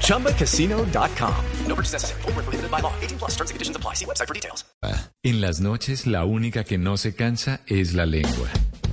ChumbaCasino.com. No purchase necessary. Full prohibited by law. 18 plus terms and conditions apply. See website for details. En las noches, la única que no se cansa es la lengua.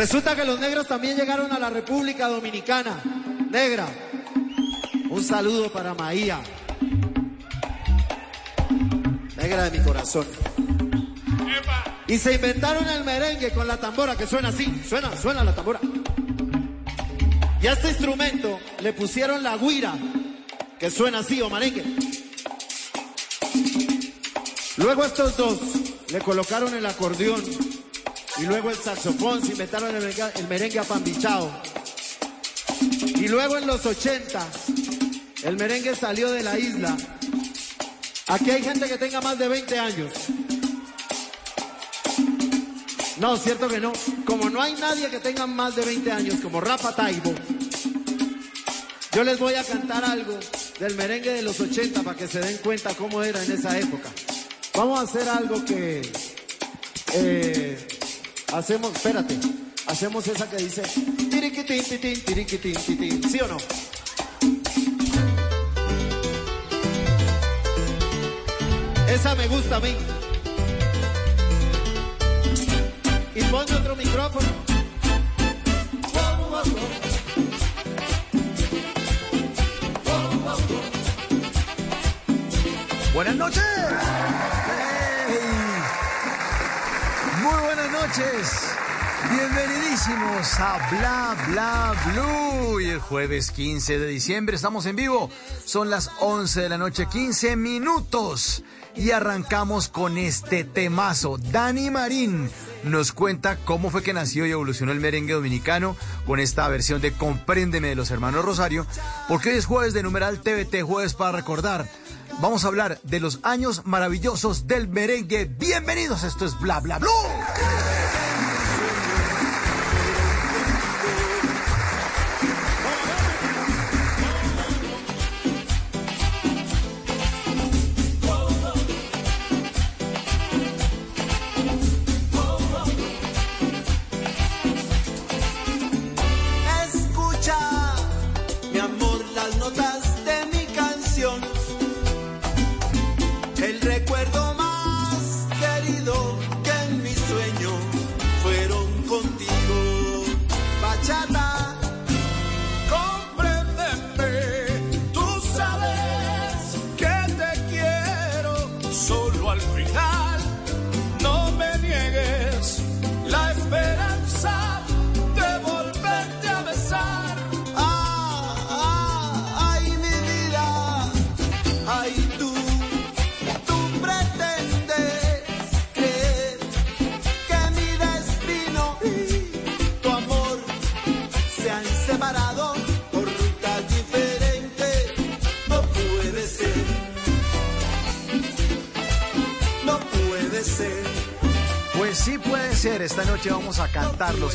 Resulta que los negros también llegaron a la República Dominicana. Negra, un saludo para Maía. Negra de mi corazón. Y se inventaron el merengue con la tambora que suena así. Suena, suena la tambora. Y a este instrumento le pusieron la guira que suena así o merengue. Luego estos dos le colocaron el acordeón y luego el saxofón, se inventaron el merengue, el merengue apambichado. Y luego en los 80 el merengue salió de la isla. Aquí hay gente que tenga más de 20 años. No, cierto que no. Como no hay nadie que tenga más de 20 años, como Rafa Taibo, yo les voy a cantar algo del merengue de los 80 para que se den cuenta cómo era en esa época. Vamos a hacer algo que eh, hacemos, espérate, hacemos esa que dice tiriquitín, titín, tiriquitín, titín, ¿sí o no? Esa me gusta a mí. Y ponme otro micrófono. Buenas noches. Muy buenas noches. Bienvenidísimos a Bla Bla Blue. Y el jueves 15 de diciembre estamos en vivo. Son las 11 de la noche, 15 minutos. Y arrancamos con este temazo. Dani Marín nos cuenta cómo fue que nació y evolucionó el merengue dominicano con esta versión de Compréndeme de los hermanos Rosario. Porque hoy es jueves de numeral TVT, jueves para recordar. Vamos a hablar de los años maravillosos del merengue. Bienvenidos, esto es Bla Bla Blue.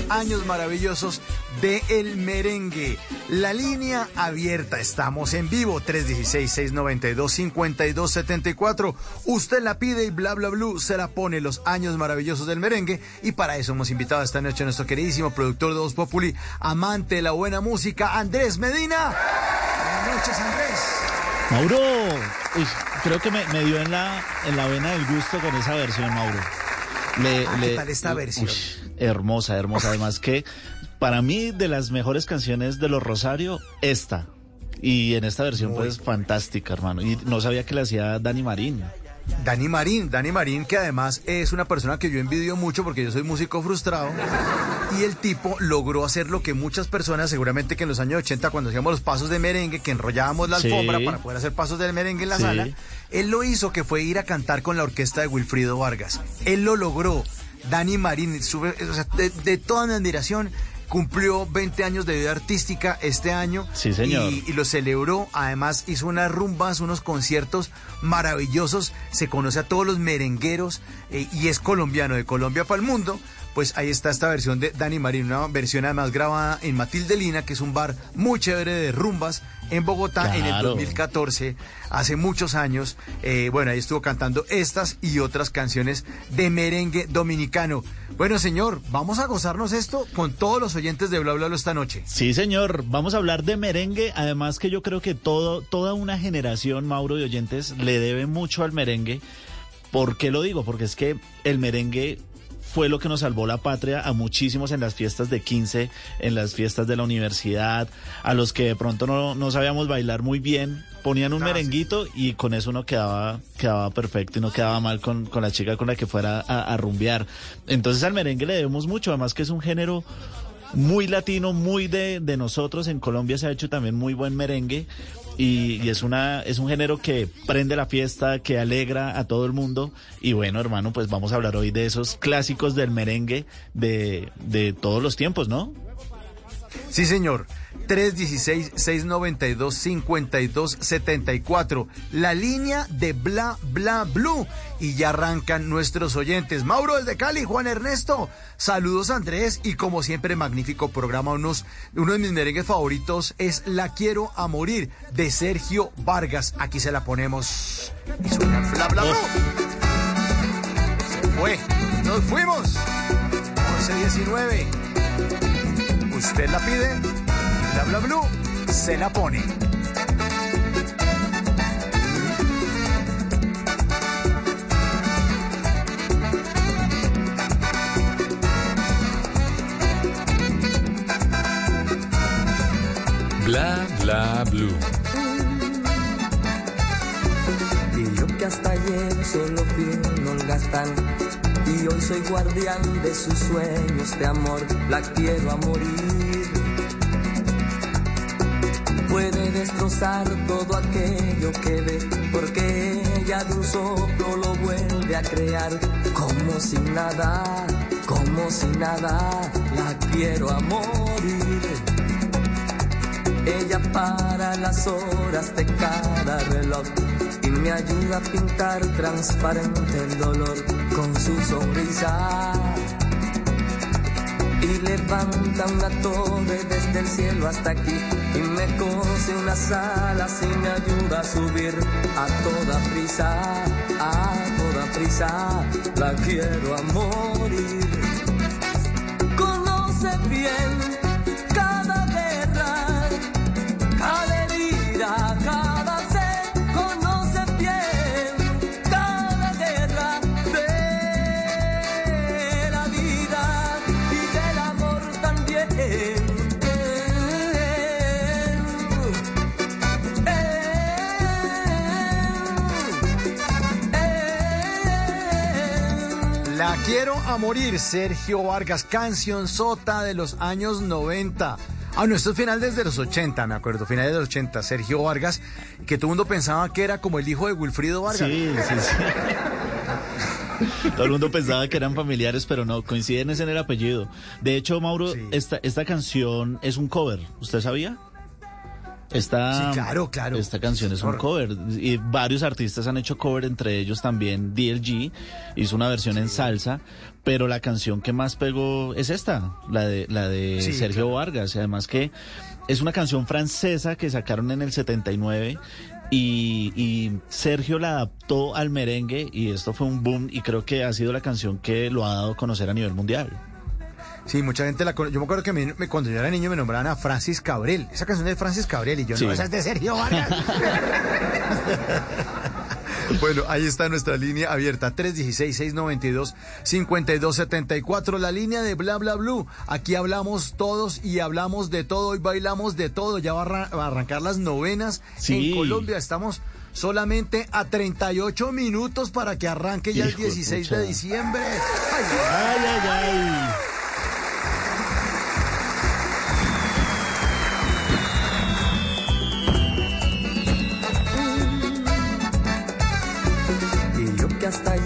Años maravillosos de el merengue. La línea abierta. Estamos en vivo. 316-692-5274. Usted la pide y bla bla blue se la pone los años maravillosos del merengue. Y para eso hemos invitado esta noche a nuestro queridísimo productor de Voz Populi, amante de la buena música, Andrés Medina. Buenas noches, Andrés. Mauro, uy, creo que me, me, dio en la, en la vena del gusto con esa versión, Mauro. Le, ah, ¿Qué tal esta versión? Uy, hermosa, hermosa. Además que para mí de las mejores canciones de los Rosario, esta. Y en esta versión Muy pues fantástica, hermano. Y no sabía que la hacía Dani Marín. Dani Marín, Dani Marín, que además es una persona que yo envidio mucho porque yo soy músico frustrado. Y el tipo logró hacer lo que muchas personas, seguramente que en los años 80, cuando hacíamos los pasos de merengue, que enrollábamos la alfombra para poder hacer pasos de merengue en la sala, él lo hizo que fue ir a cantar con la orquesta de Wilfrido Vargas. Él lo logró. Dani Marín, sube, de, de toda mi admiración, cumplió 20 años de vida artística este año. Sí, señor. Y, lo celebró. Además, hizo unas rumbas, unos conciertos maravillosos. Se conoce a todos los merengueros eh, y es colombiano, de Colombia para el mundo pues ahí está esta versión de Dani Marín, una versión además grabada en Matilde Lina, que es un bar muy chévere de rumbas en Bogotá en el 2014, hace muchos años. Eh, bueno, ahí estuvo cantando estas y otras canciones de merengue dominicano. Bueno, señor, vamos a gozarnos esto con todos los oyentes de Bla Bla esta noche. Sí, señor, vamos a hablar de merengue, además que yo creo que todo, toda una generación, Mauro, de oyentes le debe mucho al merengue. ¿Por qué lo digo? Porque es que el merengue fue lo que nos salvó la patria a muchísimos en las fiestas de 15, en las fiestas de la universidad, a los que de pronto no, sabíamos bailar muy bien, ponían un ah, merenguito y con eso uno quedaba, quedaba perfecto y no quedaba mal con, la chica con la que fuera a, a rumbear. Entonces al merengue le debemos mucho, además que es un género muy latino, muy de, de, nosotros. En Colombia se ha hecho también muy buen merengue y, es una es un género que prende la fiesta, que alegra a todo el mundo. Y bueno, hermano, pues vamos a hablar hoy de esos clásicos del merengue de, de todos los tiempos, ¿no? Sí, señor. 316-692-5274. La línea de Bla Bla Blue. Y ya arrancan nuestros oyentes. Mauro desde Cali, Juan Ernesto. Saludos Andrés. Y como siempre, magnífico programa. Unos, uno de mis merengues favoritos es La Quiero a Morir de Sergio Vargas. Aquí se la ponemos. Y Bla Bla Blue. Se fue. Nos fuimos. 11-19. Usted la pide Bla Bla Blue se la pone. Bla Bla Blue. Y yo que hasta ayer solo fui un holgazán y hoy soy guardián de sus sueños de amor, la quiero a morir puede destrozar todo aquello que ve, porque ella de un soplo lo vuelve a crear, como si nada, como si nada, la quiero a morir. Ella para las horas de cada reloj y me ayuda a pintar transparente el dolor con su sonrisa. Y levanta una torre desde el cielo hasta aquí y me cose unas alas y me ayuda a subir a toda prisa, a toda prisa, la quiero a morir. Conoce bien Quiero a morir, Sergio Vargas, canción sota de los años 90. Ah, no, esto es final desde los 80, me acuerdo, finales de los 80. Sergio Vargas, que todo el mundo pensaba que era como el hijo de Wilfrido Vargas. Sí, sí, sí. Todo el mundo pensaba que eran familiares, pero no, coinciden en el apellido. De hecho, Mauro, esta, esta canción es un cover, ¿usted sabía? Esta, Sí, claro, claro. Esta canción es un cover y varios artistas han hecho cover, entre ellos también DLG hizo una versión en salsa, pero la canción que más pegó es esta, la de la de Sí, Sergio Vargas, y además que es una canción francesa que sacaron en el 79 y, y Sergio la adaptó al merengue y esto fue un boom y creo que ha sido la canción que lo ha dado a conocer a nivel mundial. Sí, mucha gente la conoce. Yo me acuerdo que me- me- cuando yo era niño me nombraban a Francis Cabrel. Esa canción es de Francis Cabrel y yo Sí. no, esa es de Sergio Vargas. Bueno, ahí está nuestra línea abierta, 316-692-5274, la línea de Bla Bla Blue. Aquí hablamos todos y hablamos de todo y bailamos de todo. Ya va a, arrancar las novenas Sí. en Colombia. Estamos solamente a 38 minutos para que arranque ya el Hijo de 16 pucha. de diciembre. Ay, Ay, ay, ay.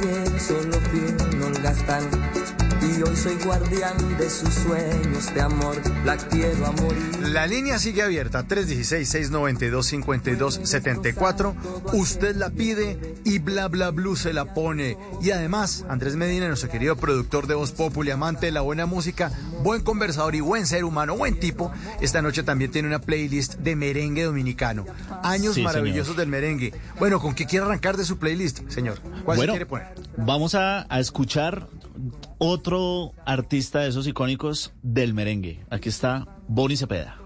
Yo que hasta ayer solo fui un holgazán Y hoy soy guardián de sus sueños de amor La quiero a morir La línea sigue abierta, 316-692-5274. Usted la pide y bla bla blue se la pone. Y además, Andrés Medina, nuestro querido productor de Voz Populi, amante de la buena música, buen conversador y buen ser humano, buen tipo, esta noche también tiene una playlist de merengue dominicano. Años Sí, maravillosos del merengue. Bueno, ¿con qué quiere arrancar de su playlist, señor? ¿Cuál se Bueno, quiere poner? vamos a, a escuchar otro artista de esos icónicos del merengue. Aquí está Bonnie Cepeda.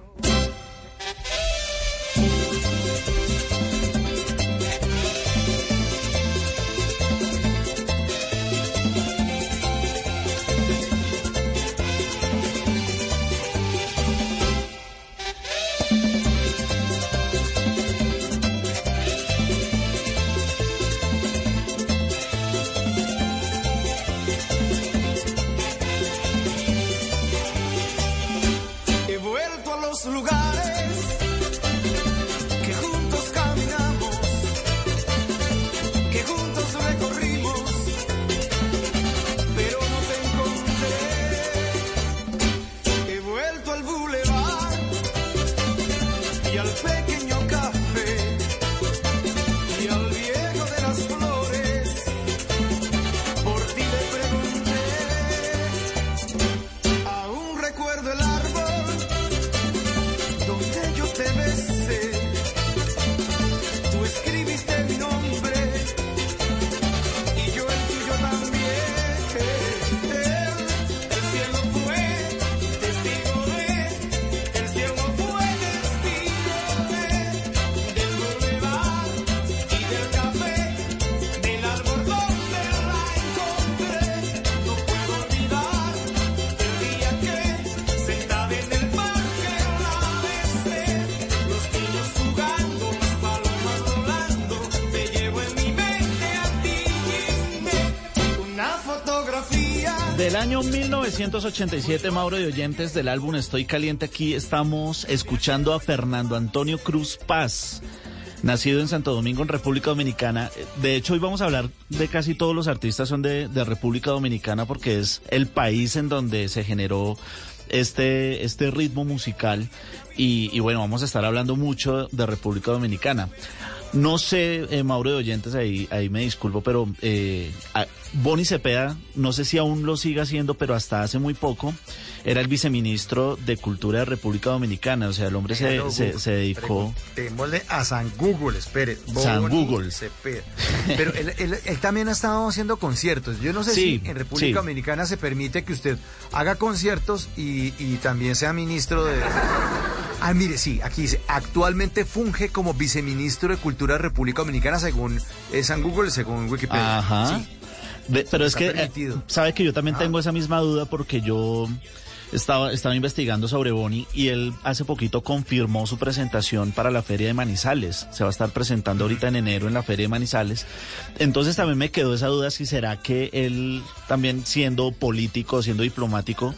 1987, Mauro de Oyentes, del álbum Estoy Caliente, aquí estamos escuchando a Fernando Antonio Cruz Paz, nacido en Santo Domingo, en República Dominicana. De hecho, hoy vamos a hablar de casi todos los artistas son de, República Dominicana porque es el país en donde se generó este, este ritmo musical. Y bueno, vamos a estar hablando mucho de República Dominicana. No sé, eh, Mauro de Oyentes, ahí, ahí me disculpo, pero eh, Bonnie Cepeda, no sé si aún lo sigue haciendo, pero hasta hace muy poco era el viceministro de Cultura de República Dominicana. O sea, el hombre se, se, dedicó. Preguntémosle a San Google, espere. San Bonnie Google. Cepeda. Pero él, él- él también ha estado haciendo conciertos. Yo no sé Sí, si en República sí. Dominicana se permite que usted haga conciertos y, y también sea ministro de... Ah, mire, sí, aquí dice, actualmente funge como viceministro de Cultura de República Dominicana según eh, San Google, según Wikipedia. Ajá. Sí. Pero es que, eh, sabe que yo también Ah. tengo esa misma duda porque yo estaba, estaba investigando sobre Boni y él hace poquito confirmó su presentación para la Feria de Manizales. Se va a estar presentando ahorita en enero en la Feria de Manizales. Entonces también me quedó esa duda si será que él también siendo político, siendo diplomático,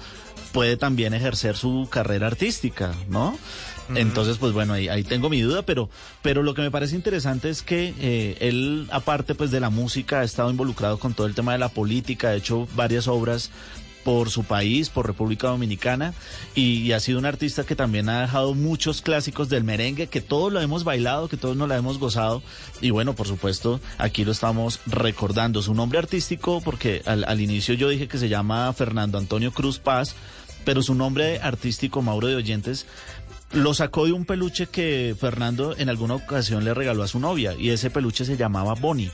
puede también ejercer su carrera artística, ¿no? Entonces, pues bueno, ahí, ahí tengo mi duda, pero, pero lo que me parece interesante es que eh, él, aparte pues de la música, ha estado involucrado con todo el tema de la política, ha hecho varias obras por su país, por República Dominicana, y, y, ha sido un artista que también ha dejado muchos clásicos del merengue, que todos lo hemos bailado, que todos nos la hemos gozado, y bueno, por supuesto, aquí lo estamos recordando. Su nombre artístico, porque al, al inicio yo dije que se llama Fernando Antonio Cruz Paz, pero su nombre artístico, Mauro de Oyentes, lo sacó de un peluche que Fernando en alguna ocasión le regaló a su novia, y ese peluche se llamaba Bonnie.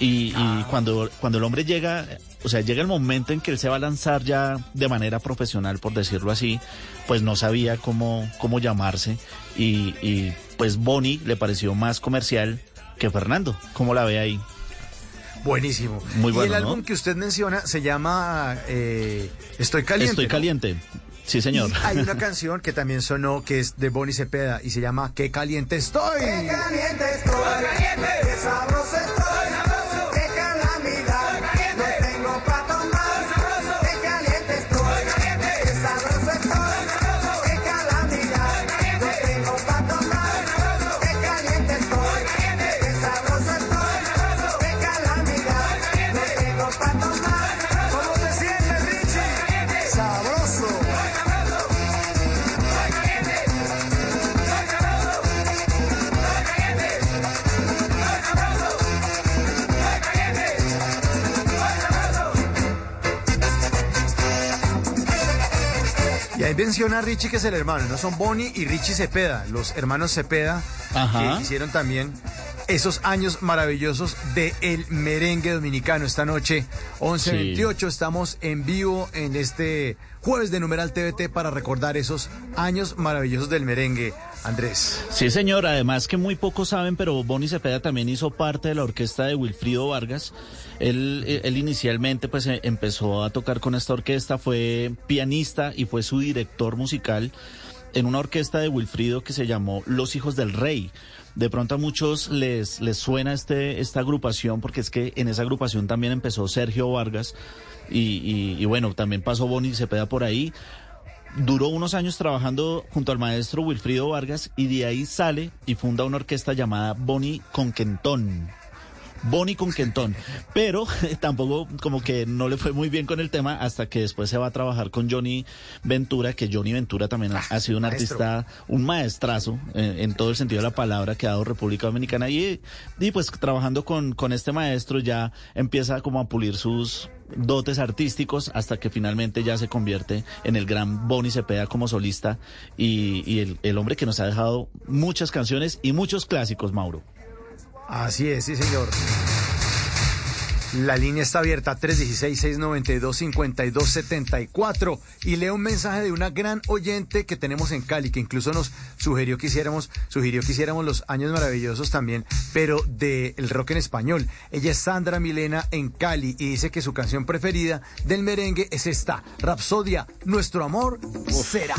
Y, y, cuando, cuando el hombre llega, o sea, llega el momento en que él se va a lanzar ya de manera profesional, por decirlo así, pues no sabía cómo, cómo llamarse y, y pues Bonnie le pareció más comercial que Fernando. ¿Cómo la ve ahí? Buenísimo. Muy bueno, y el álbum que usted menciona se llama eh, Estoy Caliente. Estoy ¿no? caliente. Sí, señor. Y hay una canción que también sonó que es de Bonnie Cepeda y se llama Qué caliente estoy. Qué caliente estoy, qué sabroso estoy, menciona a Richie que es el hermano, no son Bonnie y Richie Cepeda, los hermanos Cepeda Ajá. que hicieron también esos años maravillosos de el merengue dominicano. Esta noche, 11.28, estamos en vivo en este jueves de Numeral TVT para recordar esos años maravillosos del merengue. Andrés. Sí, señor. Además que muy pocos saben, pero Bonnie Cepeda también hizo parte de la orquesta de Wilfrido Vargas. Él, él inicialmente pues eh, empezó a tocar con esta orquesta, fue pianista y fue su director musical en una orquesta de Wilfrido que se llamó Los Hijos del Rey. De pronto a muchos les, les suena este, esta agrupación porque es que en esa agrupación también empezó Sergio Vargas y, y, y bueno, también pasó Bonnie Cepeda por ahí duró unos años trabajando junto al maestro Wilfrido Vargas y de ahí sale y funda una orquesta llamada Bonnie Conquentón. Bonnie Conquentón, pero tampoco como que no le fue muy bien con el tema hasta que después se va a trabajar con Johnny Ventura, que Johnny Ventura también ha, ha sido un maestro. artista, un maestrazo en, en todo el sentido de la palabra que ha dado República Dominicana y, y pues trabajando con, con este maestro ya empieza como a pulir sus dotes artísticos hasta que finalmente ya se convierte en el gran Bonnie Cepeda como solista y, el, el hombre que nos ha dejado muchas canciones y muchos clásicos, Mauro. Así es, sí, señor. La línea está abierta 316-692-5274 y leo un mensaje de una gran oyente que tenemos en Cali que incluso nos sugirió que hiciéramos, sugirió que hiciéramos los años maravillosos también, pero del rock en español. Ella es Sandra Milena en Cali y dice que su canción preferida del merengue es esta, Rapsodia, Nuestro amor será.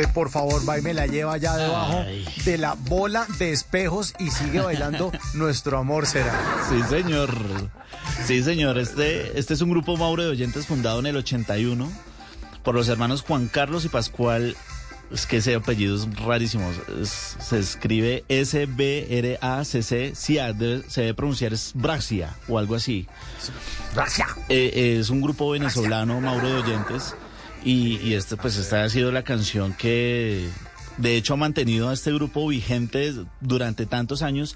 Usted por favor va y me la lleva allá debajo Ay. de la bola de espejos y sigue bailando Nuestro Amor Será. Sí, señor. Sí, señor. Este, este es un grupo Mauro de oyentes fundado en el 81 por los hermanos Juan Carlos y Pascual. Es que ese apellido es rarísimo. Es- se escribe S-B-R-A-C-C. Sí, ah, debe- se debe pronunciar es Braxia o algo así. Gracias. Eh, es un grupo venezolano, Mauro de Oyentes, y, y este, pues esta ha sido la canción que de hecho ha mantenido a este grupo vigente durante tantos años.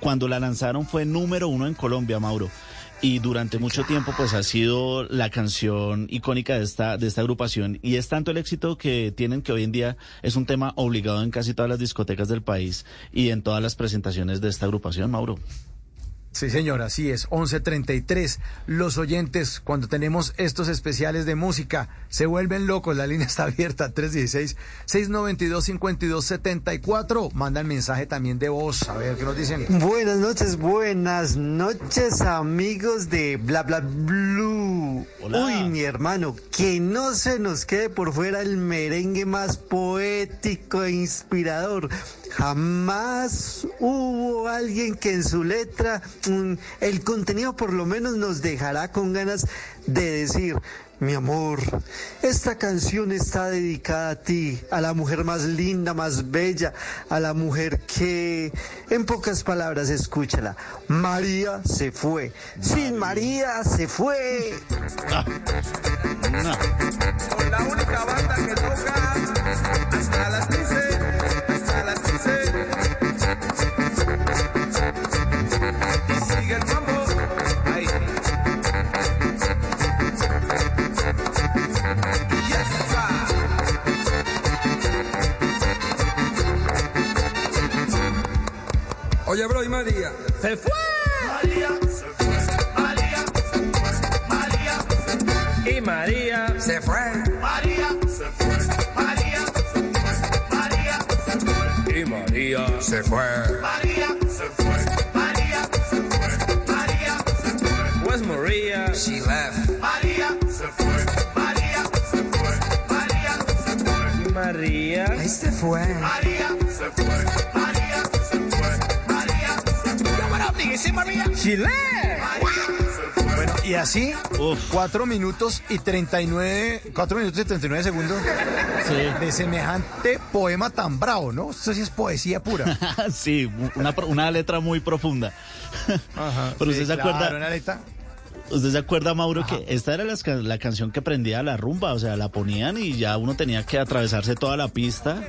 Cuando la lanzaron fue número uno en Colombia, Mauro. Y durante mucho tiempo, pues ha sido la canción icónica de esta, de esta agrupación. Y es tanto el éxito que tienen que hoy en día es un tema obligado en casi todas las discotecas del país y en todas las presentaciones de esta agrupación, Mauro. Sí, señor, así es. 11.33. Los oyentes, cuando tenemos estos especiales de música, se vuelven locos. La línea está abierta. 316-692-5274. Mandan mensaje también de voz. A ver qué nos dicen. Buenas noches, buenas noches, amigos de Bla Bla Blue. Hola. Uy, mi hermano, que no se nos quede por fuera el merengue más poético e inspirador. Jamás hubo alguien que en su letra, mm, el contenido por lo menos nos dejará con ganas de decir, mi amor, esta canción está dedicada a ti, a la mujer más linda, más bella, a la mujer que, en pocas palabras, escúchala, María se fue. Sin María se fue. Con la única banda que toca hasta las 15, Oye, bro, y María. Se fue. María se fue. María se fue. María se fue. Y María se fue. María se fue. María se fue. María se fue. Y María se fue. María se fue. María se fue. María se fue. Where's Maria? She left. María se fue. María se fue. María se fue. María. Ahí se fue. María se fue. María left. Bueno, y así, cuatro minutos y 39, cuatro minutos y 39 segundos de semejante poema tan bravo, ¿no? Esto sí es poesía pura. sí, una, una letra muy profunda. Pero sí, usted se claro, acuerda. una letra- ¿Usted se acuerda, Mauro, que esta era ca- la, canción que prendía la rumba? O sea, la ponían y ya uno tenía que atravesarse toda la pista.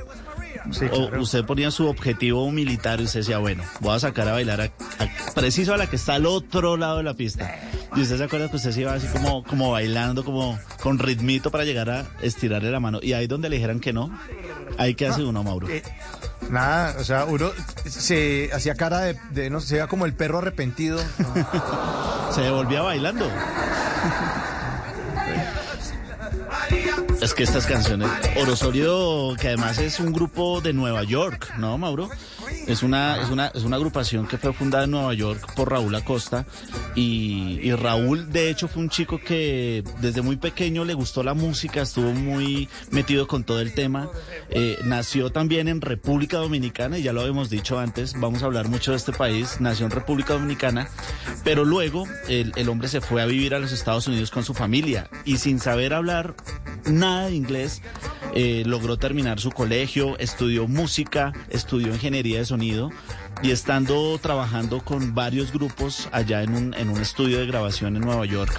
O usted ponía su objetivo militar y usted decía, bueno, voy a sacar a bailar a- a- preciso a la que está al otro lado de la pista. Y usted se acuerda que usted se iba así como, como bailando, como con ritmito para llegar a estirarle la mano. Y ahí donde le dijeran que no, ahí que hace uno, Mauro. Eh, nada, o sea, uno se hacía cara de, de, no sé, se veía como el perro arrepentido. Se devolvía bailando. Es que estas canciones, Orosorio, que además es un grupo de Nueva York, ¿no, Mauro? Es una, es una, es una agrupación que fue fundada en Nueva York por Raúl Acosta y, Raúl, de hecho, fue un chico que desde muy pequeño le gustó la música, estuvo muy metido con todo el tema. Eh, nació también en República Dominicana y ya lo habíamos dicho antes, vamos a hablar mucho de este país, nació en República Dominicana, pero luego el, el hombre se fue a vivir a los Estados Unidos con su familia y sin saber hablar nada de inglés, eh, logró terminar su colegio, estudió música, estudió ingeniería de sonido y estando trabajando con varios grupos allá en un, en un estudio de grabación en Nueva York,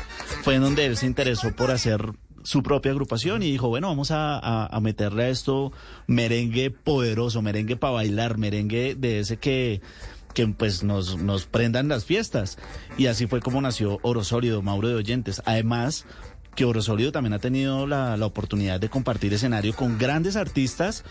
fue en donde él se interesó por hacer su propia agrupación y dijo, bueno, vamos a, a- a meterle a esto merengue poderoso, merengue para bailar, merengue de ese que que pues nos, nos prendan las fiestas. Y así fue como nació Oro Sólido, Mauro de Oyentes. Además, que Oro Sólido también ha tenido la, la oportunidad de compartir escenario con grandes artistas,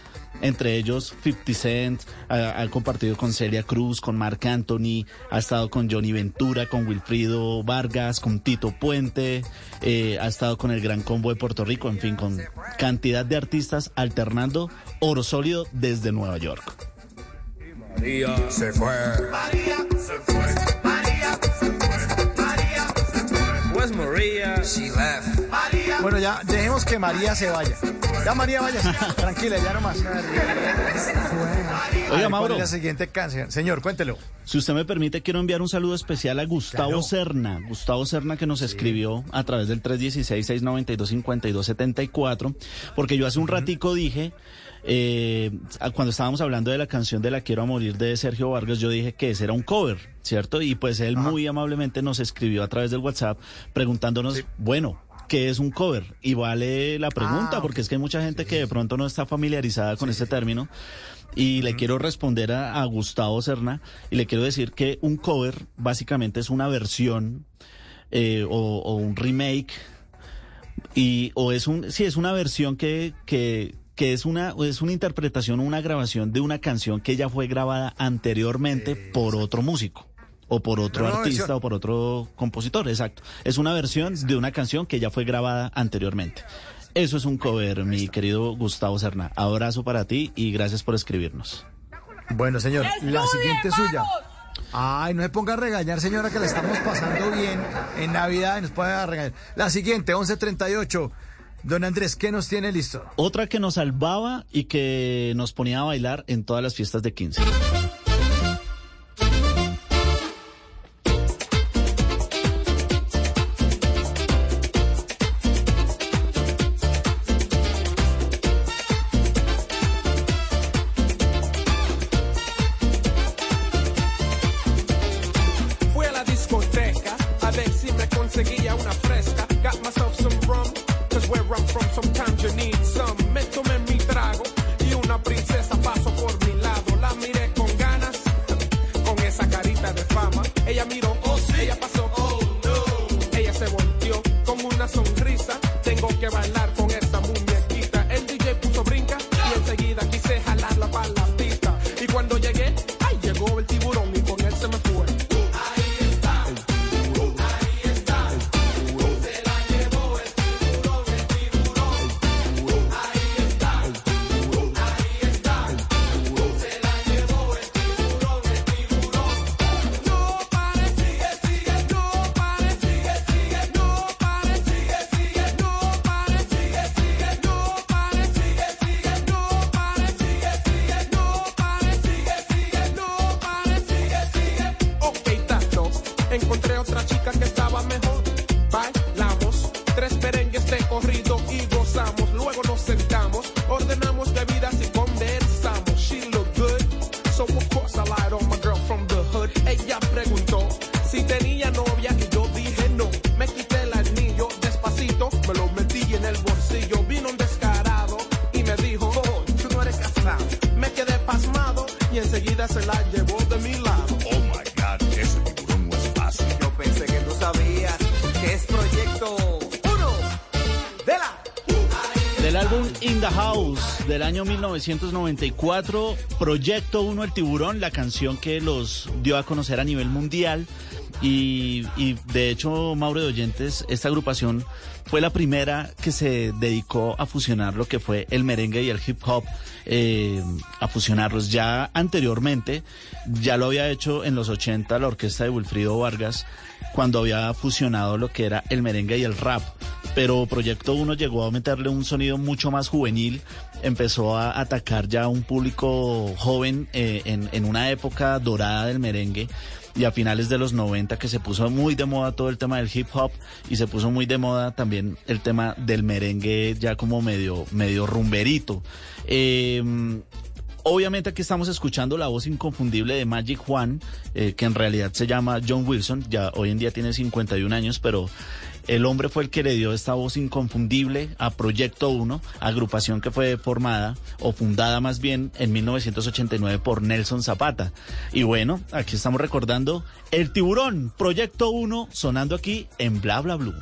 entre ellos 50 Cent, ha, ha compartido con Celia Cruz, con Marc Anthony, ha estado con Johnny Ventura, con Wilfrido Vargas, con Tito Puente, eh, ha estado con el Gran Combo de Puerto Rico, en fin, con cantidad de artistas alternando Oro Sólido desde Nueva York. María se fue. María se fue. She left. María. Bueno, ya dejemos que María se vaya. Ya María, vaya. Tranquila, ya nomás. Oiga, Mauro. la siguiente canción? Señor, cuéntelo. Si usted me permite, quiero enviar un saludo especial a Gustavo Claro. Serna. Gustavo Serna que nos escribió a través del 316-692-5274, porque yo hace un ratico dije, eh, cuando estábamos hablando de la canción de La Quiero a Morir de Sergio Vargas, yo dije que ese era un cover, ¿cierto? Y pues él muy amablemente nos escribió a través del WhatsApp preguntándonos, bueno, ¿qué es un cover? Y vale la pregunta, Ah, porque es que hay mucha gente que de pronto no está familiarizada con este término. Y le quiero responder a, a Gustavo Serna y le quiero decir que un cover básicamente es una versión eh, o, o un remake y o es un sí es una versión que que que es una es una interpretación o una grabación de una canción que ya fue grabada anteriormente por otro músico o por otro artista o por otro compositor, exacto. Es una versión de una canción que ya fue grabada anteriormente. Eso es un cover, mi querido Gustavo Serna. Abrazo para ti y gracias por escribirnos. Bueno, señor, la siguiente es suya. Ay, no se ponga a regañar, señora, que la estamos pasando bien en Navidad y nos puede regañar. La siguiente, 1138. Don Andrés, ¿qué nos tiene listo? Otra que nos salvaba y que nos ponía a bailar en todas las fiestas de 15. 1994, Proyecto 1 El Tiburón, la canción que los dio a conocer a nivel mundial. Y, de hecho, Mauro de Oyentes, esta agrupación fue la primera que se dedicó a fusionar lo que fue el merengue y el hip hop, eh, a fusionarlos. Ya anteriormente, ya lo había hecho en los 80 la orquesta de Wilfrido Vargas, cuando había fusionado lo que era el merengue y el rap. Pero Proyecto 1 llegó a meterle un sonido mucho más juvenil, empezó a atacar ya a un público joven eh, en, en una época dorada del merengue y a finales de los 90 que se puso muy de moda todo el tema del hip hop y se puso muy de moda también el tema del merengue ya como medio, medio rumberito. Eh, Obviamente aquí estamos escuchando la voz inconfundible de Magic Juan, eh, que en realidad se llama John Wilson, ya hoy en día tiene 51 años, pero el hombre fue el que le dio esta voz inconfundible a Proyecto 1, agrupación que fue formada o fundada más bien en 1989 por Nelson Zapata. Y bueno, aquí estamos recordando El Tiburón, Proyecto 1, sonando aquí en Bla Bla Blue.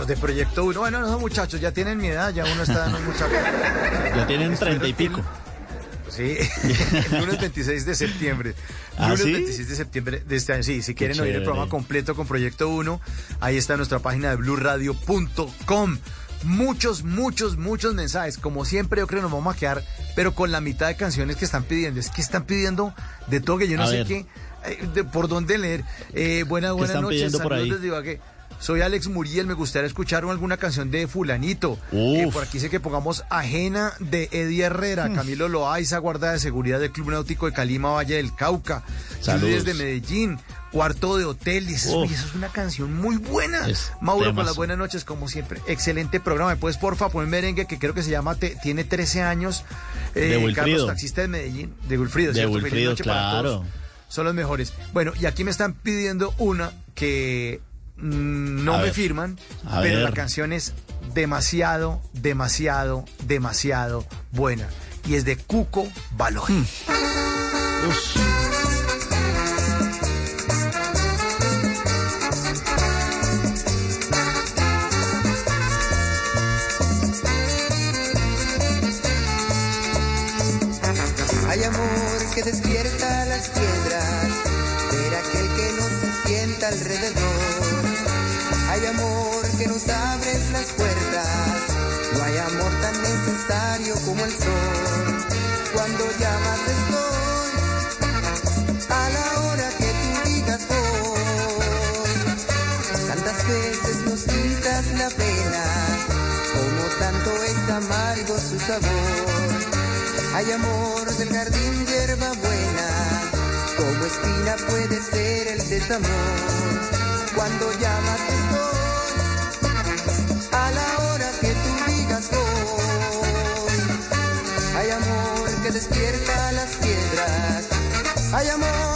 Muchachos de Proyecto 1. Bueno, no son muchachos, ya tienen mi edad, ya uno está los muchachos. Ya tienen treinta y pico. Sí, el lunes 26 de septiembre. ¿Ah, lunes sí? 26 de septiembre de este año. Sí, si quieren oír el programa completo con Proyecto 1, ahí está nuestra página de blurradio.com. Muchos, muchos, muchos mensajes. Como siempre, yo creo que nos vamos a quedar, pero con la mitad de canciones que están pidiendo. Es que están pidiendo de todo que yo no A sé ver. qué, eh, de- por dónde leer. Eh, buenas, buenas están noches. Saludos ahí? desde Ibagué. Soy Alex Muriel, me gustaría escuchar alguna canción de fulanito. Eh, por aquí sé que pongamos Ajena de Eddie Herrera, Hmm. Camilo Loaiza, guarda de seguridad del Club Náutico de Calima, Valle del Cauca. Saludos. Desde Medellín, Cuarto de Hotel. Dices, Uf. "Uy, eso es una canción muy buena. Es Mauro, con temazo. las buenas noches, como siempre. Excelente programa. ¿Me puedes, porfa, poner merengue, que creo que se llama, te- tiene 13 años. eh, De. Carlos, taxista de Medellín. De Wilfrido, De Wilfrido, noche para claro. todos. Son los mejores. Bueno, y aquí me están pidiendo una que mm, no A me ver. firman, A pero ver. la canción es demasiado, demasiado, demasiado buena. Y es de Cuco Baloy. Hmm. Sabor. Hay amor del jardín hierba buena, como espina puede ser el desamor. Cuando llamas estoy, a la hora que tú digas voy. Hay amor que despierta las piedras, hay amor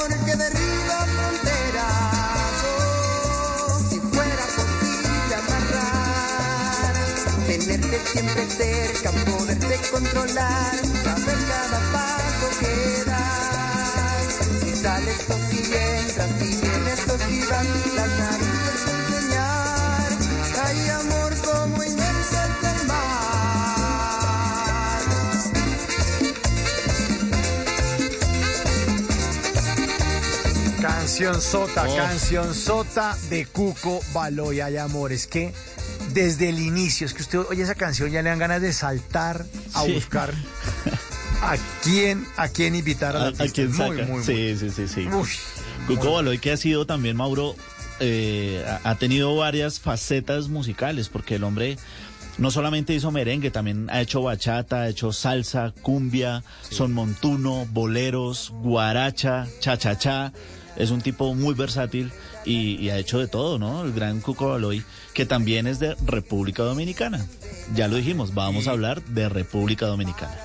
siempre cerca, poderte controlar, saber cada paso que das. Si sales o si entras, si vienes o si vas, las narices enseñar. Hay amor como inmensas del mar. Canción sota, Oh. canción sota de Cuco Baloy. Hay amor. Es que desde el inicio, es que usted oye esa canción ya le dan ganas de saltar a Sí. buscar a quién, a quién invitar a la ¿A, a quién saca? muy, muy. sí, sí, sí, sí. Cuco Baloy que ha sido también, Mauro, eh, ha tenido varias facetas musicales, porque el hombre no solamente hizo merengue, también ha hecho bachata, ha hecho salsa, cumbia, son montuno, boleros, guaracha, cha-cha-cha. Es un tipo muy versátil y, y ha hecho de todo, ¿no? El gran Cuco Baloy, que también es de República Dominicana. Ya lo dijimos, vamos a hablar de República Dominicana.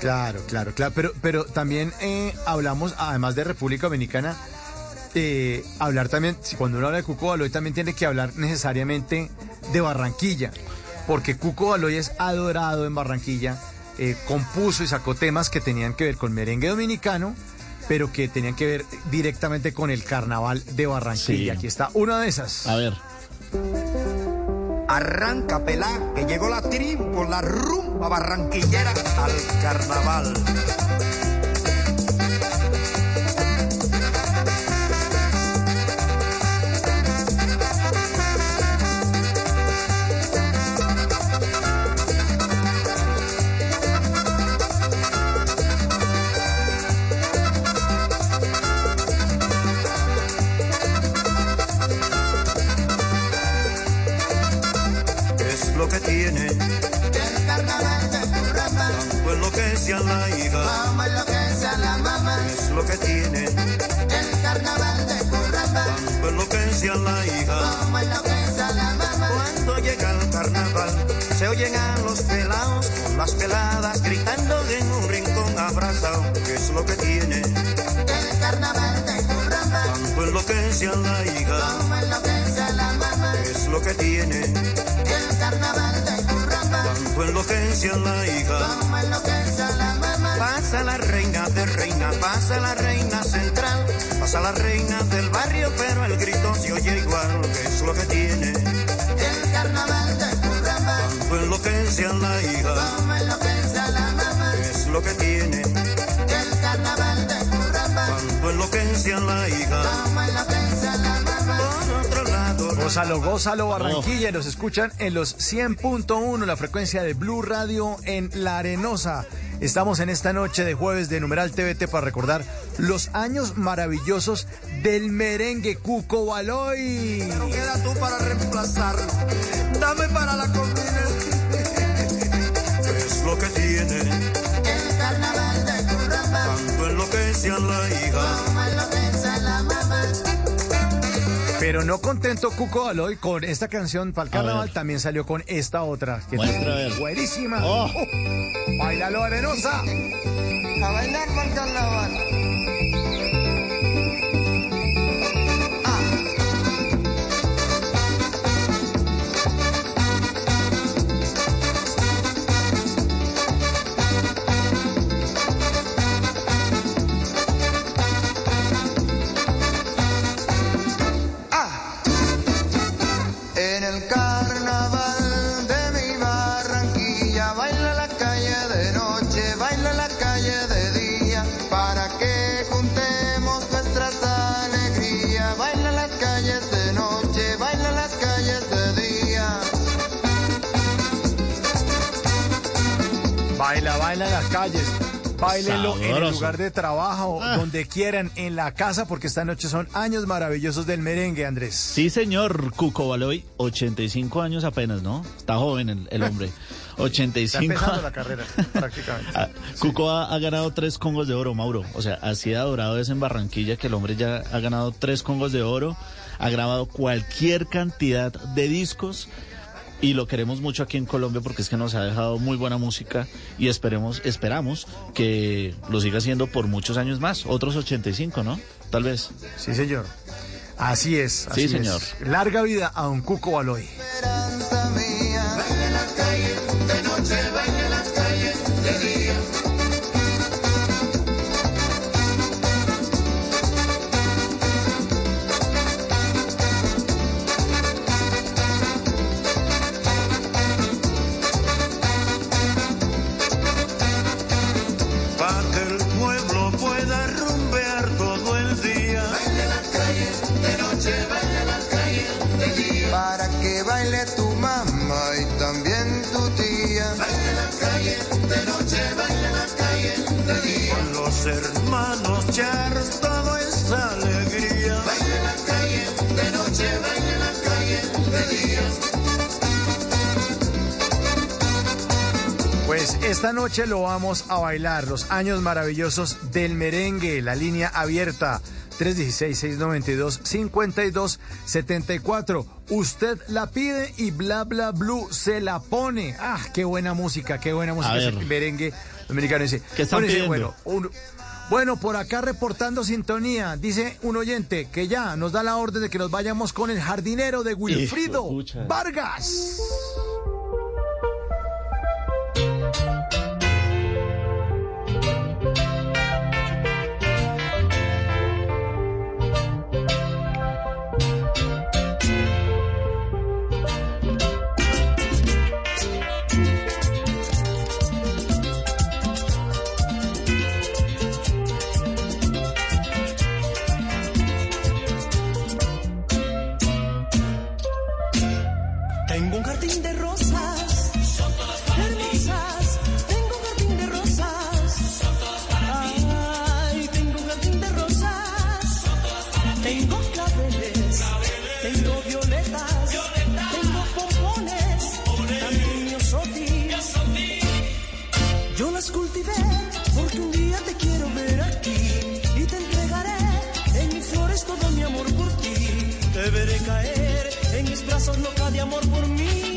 Claro, claro, claro. Pero, pero también eh, hablamos, además de República Dominicana, eh, hablar también, cuando uno habla de Cuco Baloy, también tiene que hablar necesariamente de Barranquilla, porque Cuco Baloy es adorado en Barranquilla, eh, compuso y sacó temas que tenían que ver con merengue dominicano, pero que tenían que ver directamente con el carnaval de Barranquilla. Sí. Aquí está una de esas. A ver. Arranca pelá, que llegó la tribu, la rumba barranquillera al carnaval. Enloquece a la hija. como enloquece a la mamá. Es lo que tiene El carnaval de Curramba, tanto enloquece a la hija. como enloquece a la mamá. Cuando llega el carnaval se oyen a los pelados, las peladas gritando en un rincón abrazado, ¿qué es lo que tiene? El carnaval de Curramba, Tanto enloquece a la hija, como enloquece a la mamá. ¿qué es lo que tiene? El carnaval de Tanto enloquece a la hija. como enloquece a la mamá. Pasa la reina de reina, pasa la reina central, pasa la reina del barrio, pero el grito se oye igual, ¿qué es lo que tiene? El carnaval de Curramba, Tanto enloquece a la hija, como enloquece a la mamá. ¿qué es lo que tiene? El carnaval de Curramba, Tanto enloquece a la hija. Gózalo, gózalo, Barranquilla. Nos escuchan en los 100.1, la frecuencia de Blue Radio en La Arenosa. Estamos en esta noche de jueves de Numeral TVT para recordar los años maravillosos del merengue Cuco Baloy. no queda tú para reemplazarlo. Dame para la comida. ¿Qué es lo que tiene? El carnaval de Curramba, Tanto enloquece a la hija. Pero no contento Cuco Baloy con esta canción para el carnaval, también salió con esta otra. Que Muestra, ver. Buenísima. Oh. Oh, Bailalo, Arenosa. A bailar para el carnaval. Calles. Bailenlo en el lugar de trabajo, Ah. donde quieran, en la casa, porque esta noche son años maravillosos del merengue, Andrés. Sí, señor Cuco Baloy, 85 años apenas, ¿no? Está joven el, el hombre. Está 85 empezando la carrera, prácticamente. Ah, Cuco ha, ha ganado tres congos de oro, Mauro. O sea, así de adorado es en Barranquilla que el hombre ya ha ganado tres congos de oro, ha grabado cualquier cantidad de discos y lo queremos mucho aquí en Colombia porque es que nos ha dejado muy buena música y esperemos, esperamos que lo siga haciendo por muchos años más, otros 85, ¿no? Tal vez. Sí, señor. Así es. Sí, así señor. es. Larga vida a un Cuco Baloy. Hermanos Char, todo es alegría. Baila en las calles de noche, baila en las calles de día. Pues esta noche lo vamos a bailar, los años maravillosos del merengue, la línea abierta. 316-692-5274. Usted la pide y bla bla blue se la pone. Ah, qué buena música, qué buena música ese merengue dominicano. Dice, ¿Qué están bueno, dice, pidiendo? bueno, un- bueno, por acá reportando sintonía, dice un oyente que ya nos da la orden de que nos vayamos con el jardinero de Wilfrido. Vargas. Brazos loca de amor por mí.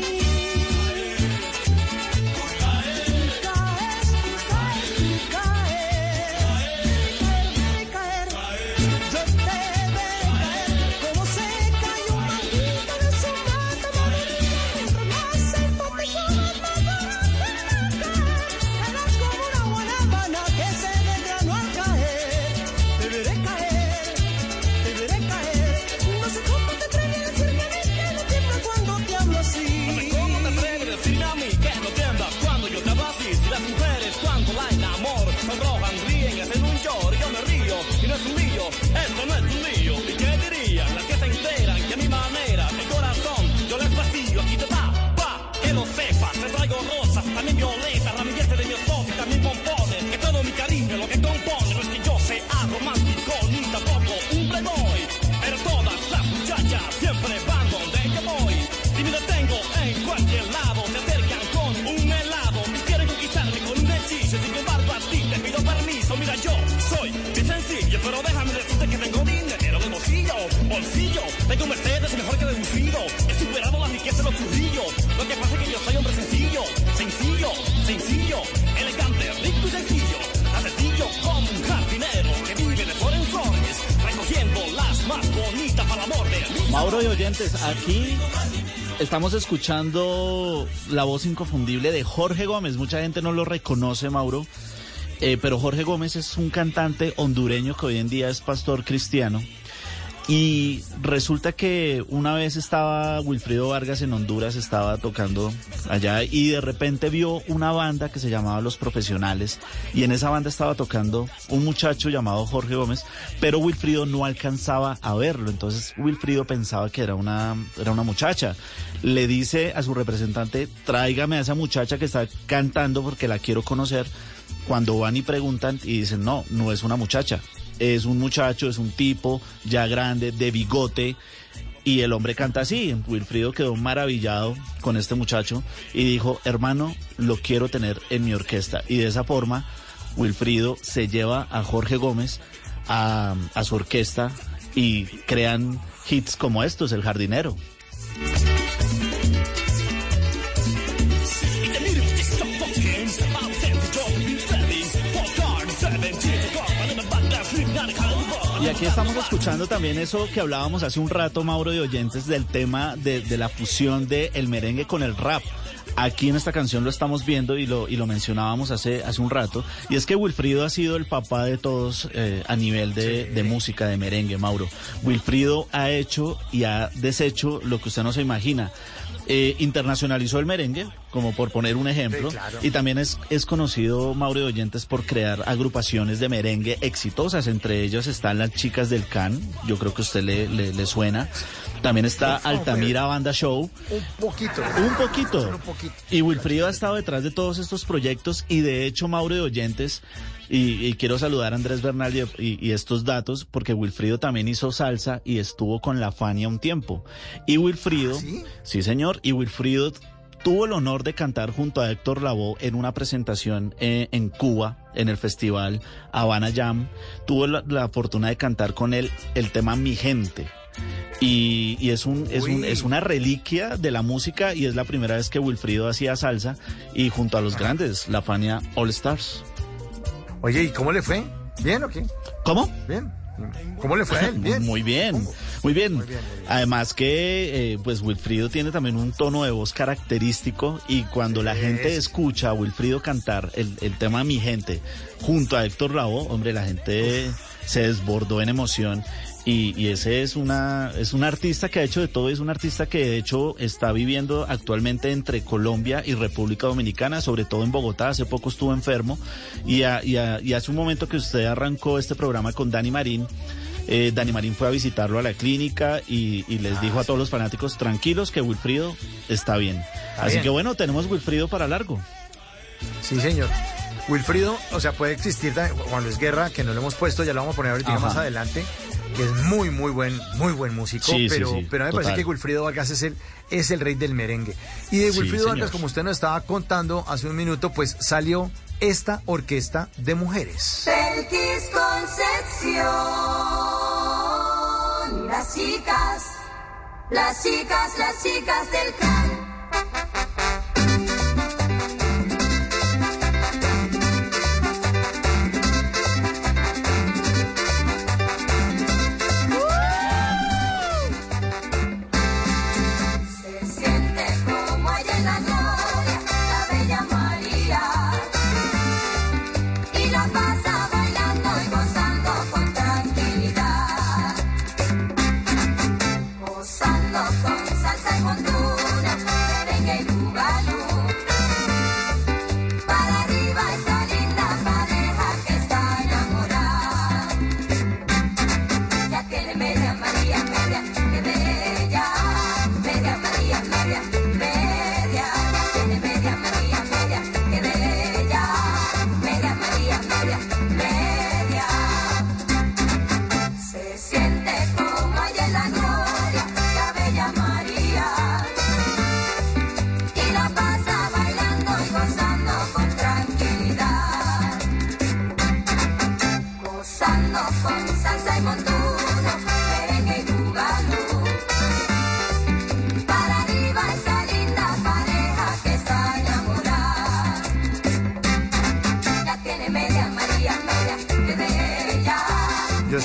Oyentes, aquí estamos escuchando la voz inconfundible de Jorge Gómez. Mucha gente no lo reconoce, Mauro, eh, pero Jorge Gómez es un cantante hondureño que hoy en día es pastor cristiano. Y resulta que una vez estaba Wilfrido Vargas en Honduras, estaba tocando allá y de repente vio una banda que se llamaba Los Profesionales y en esa banda estaba tocando un muchacho llamado Jorge Gómez, pero Wilfrido no alcanzaba a verlo, entonces Wilfrido pensaba que era una, era una muchacha. Le dice a su representante, tráigame a esa muchacha que está cantando porque la quiero conocer. Cuando van y preguntan y dicen, no, no es una muchacha, es un muchacho, es un tipo ya grande, de bigote. Y el hombre canta así. Wilfrido quedó maravillado con este muchacho y dijo, hermano, lo quiero tener en mi orquesta. Y de esa forma, Wilfrido se lleva a Jorge Gómez a, a su orquesta y crean hits como estos, El Jardinero. Y aquí estamos escuchando también eso que hablábamos hace un rato, Mauro, de oyentes, del tema de, de la fusión del el merengue con el rap. Aquí en esta canción lo estamos viendo y lo, y lo mencionábamos hace, hace un rato. Y es que Wilfrido ha sido el papá de todos eh, a nivel de, de música, de merengue, Mauro. Wilfrido ha hecho y ha deshecho lo que usted no se imagina. Eh, internacionalizó el merengue, como por poner un ejemplo, Sí, claro. y también es, es conocido, Mauro de Oyentes, por crear agrupaciones de merengue exitosas. Entre ellos están las chicas del Can, yo creo que a usted le, le, le suena. También está Altamira Banda Show. Un poquito. Un poquito. Un poquito. Y Wilfrido ha estado detrás de todos estos proyectos y de hecho Mauro de Oyentes, y, y quiero saludar a Andrés Bernal y, y- estos datos porque Wilfrido también hizo salsa y estuvo con la Fania un tiempo. Y Wilfrido, ¿Sí? señor, y Wilfrido tuvo el honor de cantar junto a Héctor Lavoe en una presentación eh, en Cuba, en el festival Habana Jam. Tuvo la, la fortuna de cantar con él el tema Mi Gente. Y, y es, un, es, un, es una reliquia de la música y es la primera vez que Wilfrido hacía salsa y junto a los grandes, la Fania All Stars. Oye, ¿y cómo le fue? ¿Bien o qué? ¿Cómo? Bien. ¿Cómo le fue a él? Bien. Muy bien, muy bien. Además que, eh, pues Wilfrido tiene también un tono de voz característico y cuando la gente escucha a Wilfrido cantar el, el tema Mi Gente junto a Héctor Lavoe, hombre, la gente se desbordó en emoción y, y ese es una es un artista que ha hecho de todo, es un artista que de hecho está viviendo actualmente entre Colombia y República Dominicana, sobre todo en Bogotá, hace poco estuvo enfermo y, a- y a- y hace un momento que usted arrancó este programa con Dani Marín, eh, Dani Marín fue a visitarlo a la clínica y, y les dijo a todos los fanáticos tranquilos que Wilfrido está bien. Así bien. que bueno, tenemos Wilfrido para largo. Sí, señor. Wilfrido, o sea, puede existir Juan Luis Guerra, que no lo hemos puesto, ya lo vamos a poner ahorita Ajá. más adelante, que es muy, muy buen, muy buen músico, Sí, pero, sí, pero a mí me parece que Wilfrido Vargas es el, es el rey del merengue. Y de Wilfrido. Vargas, como usted nos estaba contando hace un minuto, pues salió esta orquesta de mujeres. Belkis Concepción, las chicas, las chicas, las chicas del can.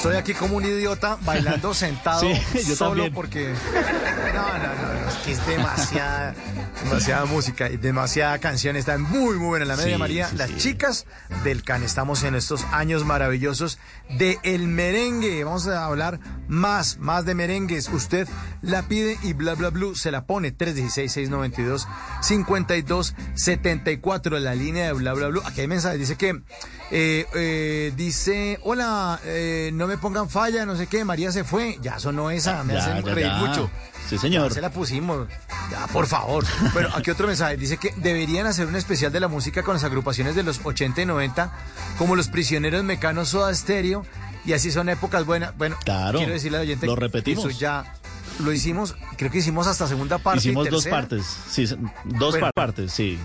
Estoy aquí como un idiota bailando sentado Sí, yo solo también. porque no, no, no, no, es que es demasiada, demasiada música y demasiada canción. Está muy, muy buena la media Sí, María. sí, Las sí. chicas del CAN. Estamos en estos años maravillosos de el merengue. Vamos a hablar más, más de merengues. Usted la pide y bla, bla, bla, se la pone 316-692-5274 la línea de bla, bla, bla. Aquí hay mensajes. Dice que, eh, eh, dice, hola, eh, no me pongan falla, no sé qué, María se fue. Ya sonó esa, me Ya, hacen ya, reír ya. mucho. Sí, señor. Ya se la pusimos. Ya, por favor. Bueno, aquí otro mensaje. Dice que deberían hacer un especial de la música con las agrupaciones de los 80 y 90, como los prisioneros mecanos Soda Stereo, y así son épocas buenas. Bueno, Claro, quiero decirle al oyente lo que repetimos. Eso ya lo hicimos, creo que hicimos hasta segunda parte. y Hicimos dos partes. Sí, dos Bueno. partes, sí.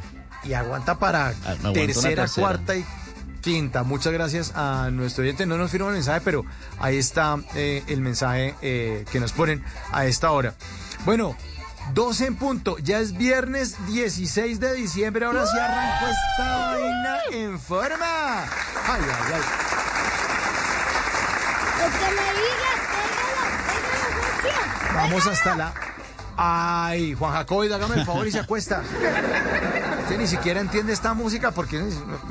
Y aguanta para Ah, tercera. cuarta y quinta. Muchas gracias a nuestro oyente. No nos firma el mensaje, pero ahí está eh, el mensaje eh, que nos ponen a esta hora. Bueno, 12 en punto. Ya es viernes 16 de diciembre. Ahora sí arrancó esta vaina en forma. Ay, ay, ay. Lo que me digas, pégalo, pégalo, Vamos hasta la. Ay, Juan Jacobi, hágame el favor y se acuesta. Usted ni siquiera entiende esta música porque.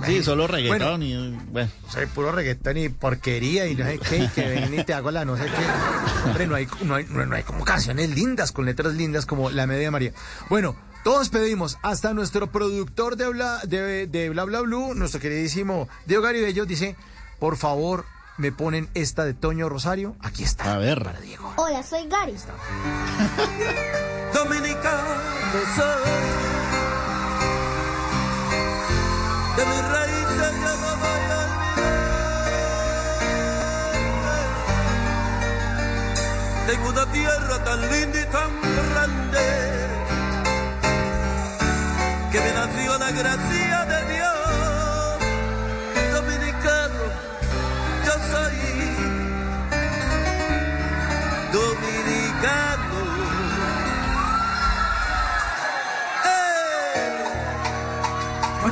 Sí, solo reggaetón Bueno, y bueno. soy puro reggaetón y porquería y no sé qué, y que ven y te hago la no sé qué. Hombre, no hay, no hay, no hay como canciones lindas, con letras lindas como La Media María. Bueno, todos pedimos, hasta nuestro productor de Bla, de, de Bla Bla Blue, nuestro queridísimo Diego Garibello, dice, por favor, me ponen esta de Toño Rosario. Aquí está. A ver. Hola, soy Gary. Dominicano soy, de mis raíces yo no voy a. Tengo una tierra tan linda y tan grande, que me nació la gracia de Dios. Dominicano, yo soy dominicano.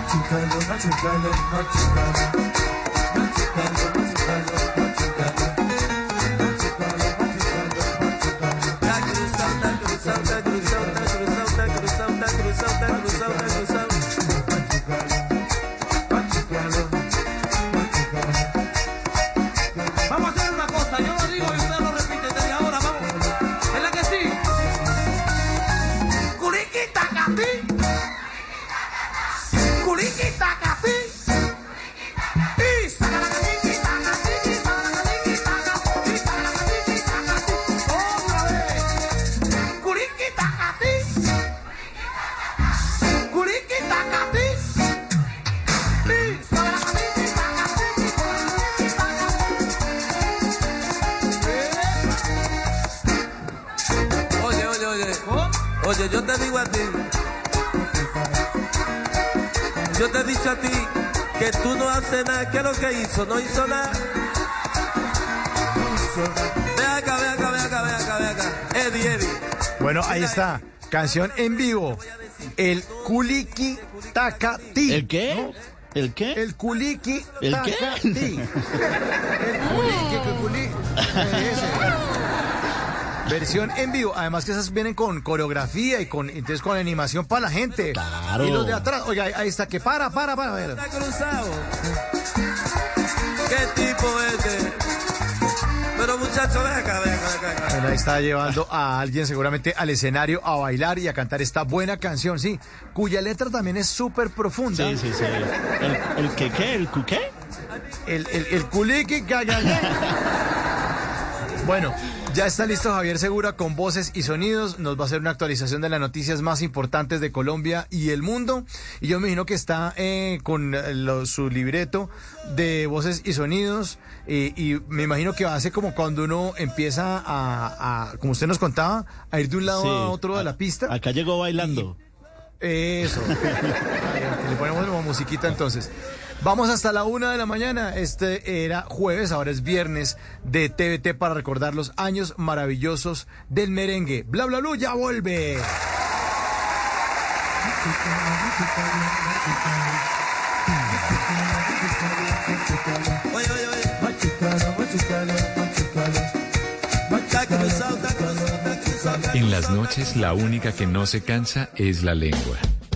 Natikana, Natikana, Natikana, Natikana. A ti. Yo te he dicho a ti que tú no haces nada. ¿Qué es lo que hizo? No hizo nada. Ve acá, ve acá, ve acá, ve acá, ve acá. Eddie, Eddie. Bueno, ahí está. Canción en vivo. El Kuliki Takati. ¿El qué? ¿El qué? El Kuliki ¿El qué? El Kuliki, que Kuli- ese. Versión en vivo. Además que esas vienen con coreografía y con entonces con animación para la gente. Claro. Y los de atrás, oiga, ahí- ahí está que para, para, para, a ver. Está cruzado. ¿Qué tipo es este? Pero muchacho, ven acá, ven acá, ven acá. Bueno, ahí está llevando a alguien seguramente al escenario a bailar y a cantar esta buena canción, sí, cuya letra también es súper profunda. Sí, sí, sí. ¿El, el qué qué? ¿El cu qué? El, el, el ga. Bueno, ya está listo Javier Segura con voces y sonidos. Nos va a hacer una actualización de las noticias más importantes de Colombia y el mundo. Y yo me imagino que está eh, con eh, lo- su libreto de voces y sonidos. eh, y me imagino que va a ser como cuando uno empieza a, a, como usted nos contaba, a ir de un lado Sí. a otro de la pista. Acá llegó bailando. Eso. Le ponemos como musiquita entonces. Vamos hasta la una de la mañana. Este era jueves, ahora es viernes de TVT para recordar los años maravillosos del merengue. Bla bla bla, ya vuelve. En las noches la única que no se cansa es la lengua.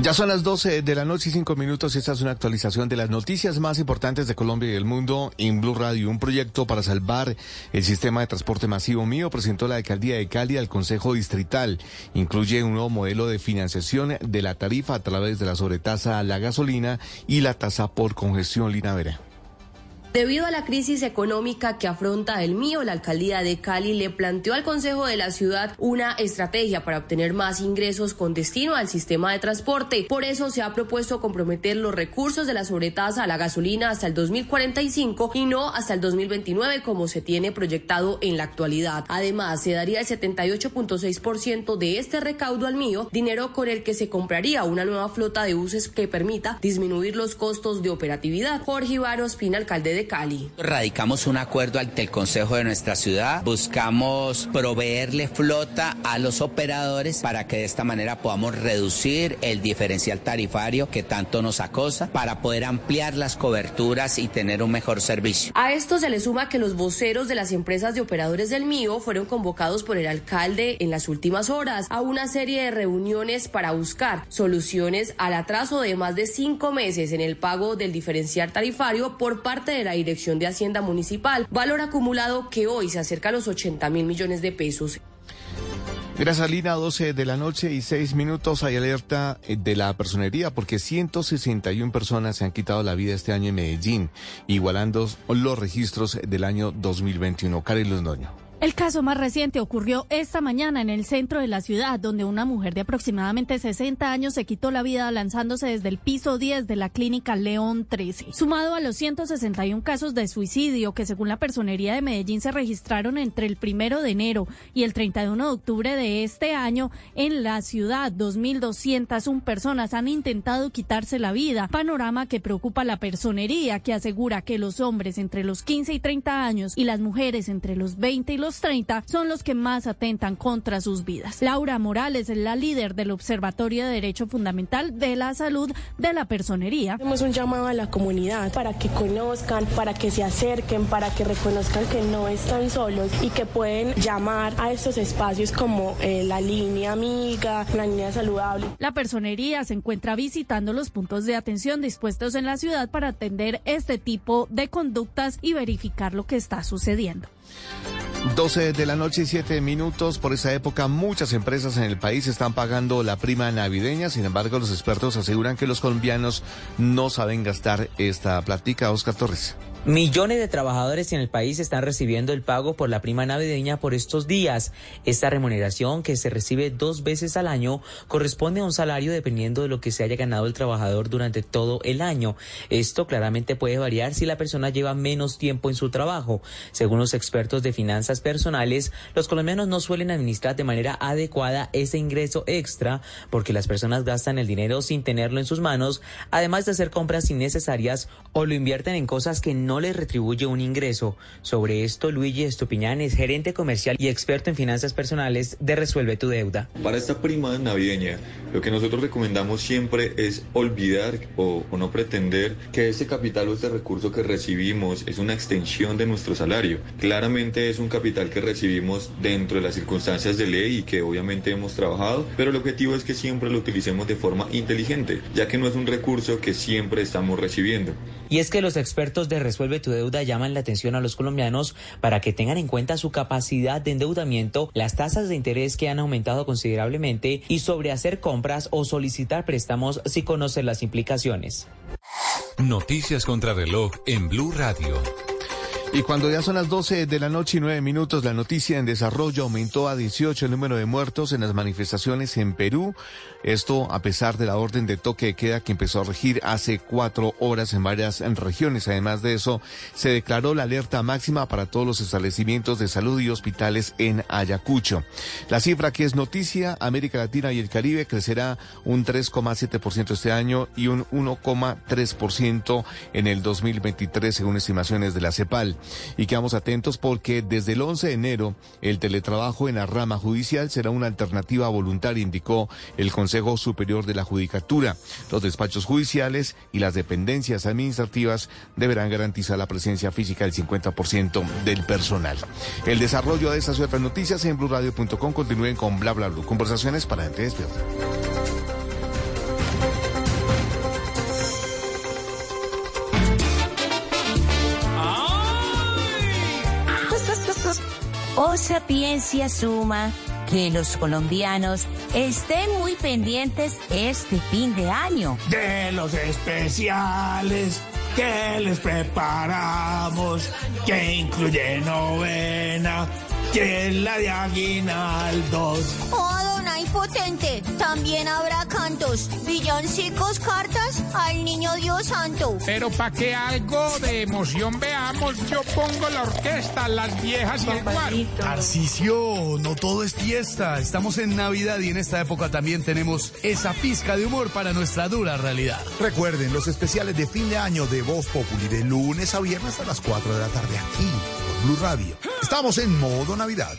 Ya son las 12 de la noche y 5 minutos esta es una actualización de las noticias más importantes de Colombia y el mundo en Blue Radio. Un proyecto para salvar el sistema de transporte masivo mío presentó la alcaldía de Cali al Consejo Distrital. Incluye un nuevo modelo de financiación de la tarifa a través de la sobretasa a la gasolina y la tasa por congestión linavera. Debido a la crisis económica que afronta el mío, la alcaldía de Cali le planteó al Consejo de la ciudad una estrategia para obtener más ingresos con destino al sistema de transporte. Por eso se ha propuesto comprometer los recursos de la sobretasa a la gasolina hasta el 2045 y no hasta el 2029 como se tiene proyectado en la actualidad. Además, se daría el 78.6% de este recaudo al mío, dinero con el que se compraría una nueva flota de buses que permita disminuir los costos de operatividad. Jorge Ivaro Espina, alcalde de Cali. Radicamos un acuerdo ante el Consejo de nuestra ciudad. Buscamos proveerle flota a los operadores para que de esta manera podamos reducir el diferencial tarifario que tanto nos acosa para poder ampliar las coberturas y tener un mejor servicio. A esto se le suma que los voceros de las empresas de operadores del mío fueron convocados por el alcalde en las últimas horas a una serie de reuniones para buscar soluciones al atraso de más de cinco meses en el pago del diferencial tarifario por parte de la Dirección de Hacienda Municipal, valor acumulado que hoy se acerca a los 80 mil millones de pesos. Gracias, Lina. 12 de la noche y 6 minutos. Hay alerta eh, de la personería porque 161 personas se han quitado la vida este año en Medellín, igualando los registros del año 2021. Karen Londoño. El caso más reciente ocurrió esta mañana en el centro de la ciudad, donde una mujer de aproximadamente 60 años se quitó la vida lanzándose desde el piso 10 de la clínica León 13. Sumado a los 161 casos de suicidio que según la Personería de Medellín se registraron entre el primero de enero y el 31 de octubre de este año, en la ciudad 2.201 personas han intentado quitarse la vida, panorama que preocupa a la Personería, que asegura que los hombres entre los 15 y 30 años y las mujeres entre los 20 y los 30 son los que más atentan contra sus vidas. Laura Morales es la líder del Observatorio de Derecho Fundamental de la Salud de la Personería. Hacemos un llamado a la comunidad para que conozcan, para que se acerquen, para que reconozcan que no están solos y que pueden llamar a estos espacios como eh, la línea amiga, la línea saludable. La Personería se encuentra visitando los puntos de atención dispuestos en la ciudad para atender este tipo de conductas y verificar lo que está sucediendo. 12 de la noche y 7 minutos. Por esa época, muchas empresas en el país están pagando la prima navideña. Sin embargo, los expertos aseguran que los colombianos no saben gastar esta plática. Oscar Torres. Millones de trabajadores en el país están recibiendo el pago por la prima navideña por estos días. Esta remuneración, que se recibe dos veces al año, corresponde a un salario dependiendo de lo que se haya ganado el trabajador durante todo el año. Esto claramente puede variar si la persona lleva menos tiempo en su trabajo. Según los expertos de finanzas personales, los colombianos no suelen administrar de manera adecuada ese ingreso extra porque las personas gastan el dinero sin tenerlo en sus manos, además de hacer compras innecesarias o lo invierten en cosas que no no les retribuye un ingreso. Sobre esto, Luigi Estupiñán es gerente comercial y experto en finanzas personales de Resuelve tu Deuda. Para esta prima navideña, lo que nosotros recomendamos siempre es olvidar o, no pretender que este capital o este recurso que recibimos es una extensión de nuestro salario. Claramente es un capital que recibimos dentro de las circunstancias de ley y que obviamente hemos trabajado, pero el objetivo es que siempre lo utilicemos de forma inteligente, ya que no es un recurso que siempre estamos recibiendo. Y es que los expertos de Resuelve tu Deuda llaman la atención a los colombianos para que tengan en cuenta su capacidad de endeudamiento, las tasas de interés que han aumentado considerablemente y sobre hacer compras o solicitar préstamos si conocen las implicaciones. Noticias contra reloj en Blue Radio. Y cuando ya son las 12 de la noche y 9 minutos, la noticia en desarrollo aumentó a 18 el número de muertos en las manifestaciones en Perú. Esto a pesar de la orden de toque de queda que empezó a regir hace cuatro horas en varias regiones. Además de eso, se declaró la alerta máxima para todos los establecimientos de salud y hospitales en Ayacucho. La cifra que es noticia, América Latina y el Caribe crecerá un 3,7% este año y un 1,3% en el 2023 según estimaciones de la CEPAL. Y quedamos atentos porque desde el 11 de enero el teletrabajo en la rama judicial será una alternativa voluntaria, indicó el Consejo Superior de la Judicatura. Los despachos judiciales y las dependencias administrativas deberán garantizar la presencia física del 50% del personal. El desarrollo de estas y otras noticias en blurradio.com continúen con bla bla bla. Conversaciones para gente despierta. O sapiencia suma que los colombianos estén muy pendientes este fin de año. De los especiales que les preparamos, que incluye novena, que es la de aguinaldos. Oh, Adonai potente, también habrá cantos, villancicos, cartas al niño Dios santo. Pero para que algo de emoción veamos, yo pongo la orquesta, las viejas y el guaro. Tarcicio, no todo es fiesta. Estamos en Navidad y en esta época también tenemos esa pizca de humor para nuestra dura realidad. Recuerden los especiales de fin de año de Voz Populi de lunes a viernes a las 4 de la tarde aquí por Blue Radio. Estamos en modo Navidad.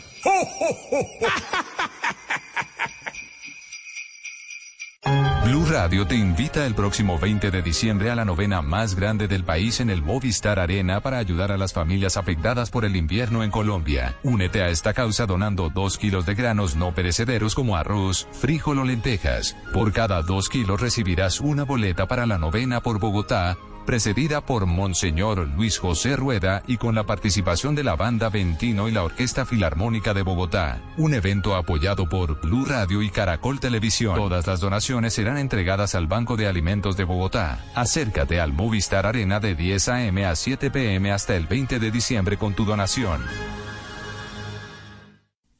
Blue Radio te invita el próximo 20 de diciembre a la novena más grande del país en el Movistar Arena para ayudar a las familias afectadas por el invierno en Colombia. Únete a esta causa donando dos kilos de granos no perecederos como arroz, frijol o lentejas. Por cada dos kilos recibirás una boleta para la novena por Bogotá precedida por Monseñor Luis José Rueda y con la participación de la banda Ventino y la Orquesta Filarmónica de Bogotá. Un evento apoyado por Blue Radio y Caracol Televisión. Todas las donaciones serán entregadas al Banco de Alimentos de Bogotá. Acércate al Movistar Arena de 10 a.m. a 7 p.m. hasta el 20 de diciembre con tu donación.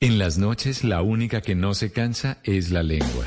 En las noches la única que no se cansa es la lengua.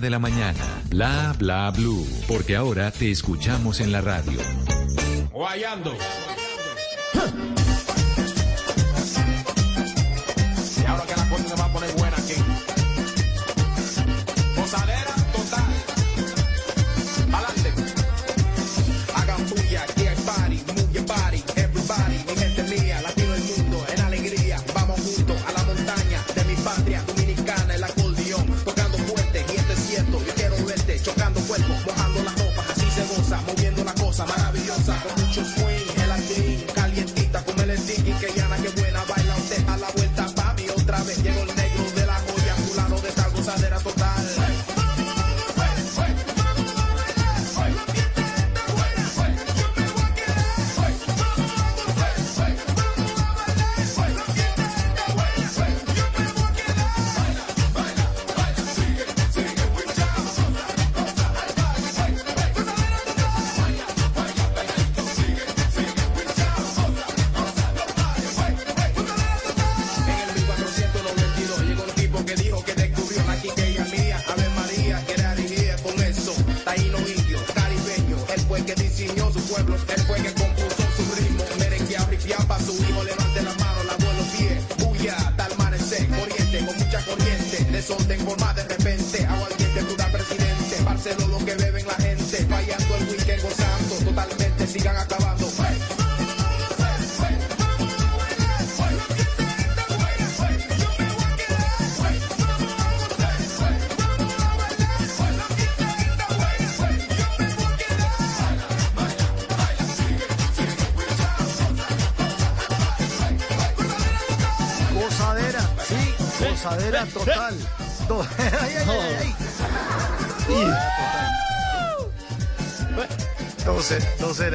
de la mañana. Bla Bla Blue, porque ahora te escuchamos en la radio. Guayando. Y ahora que la cosa se va a poner buena aquí.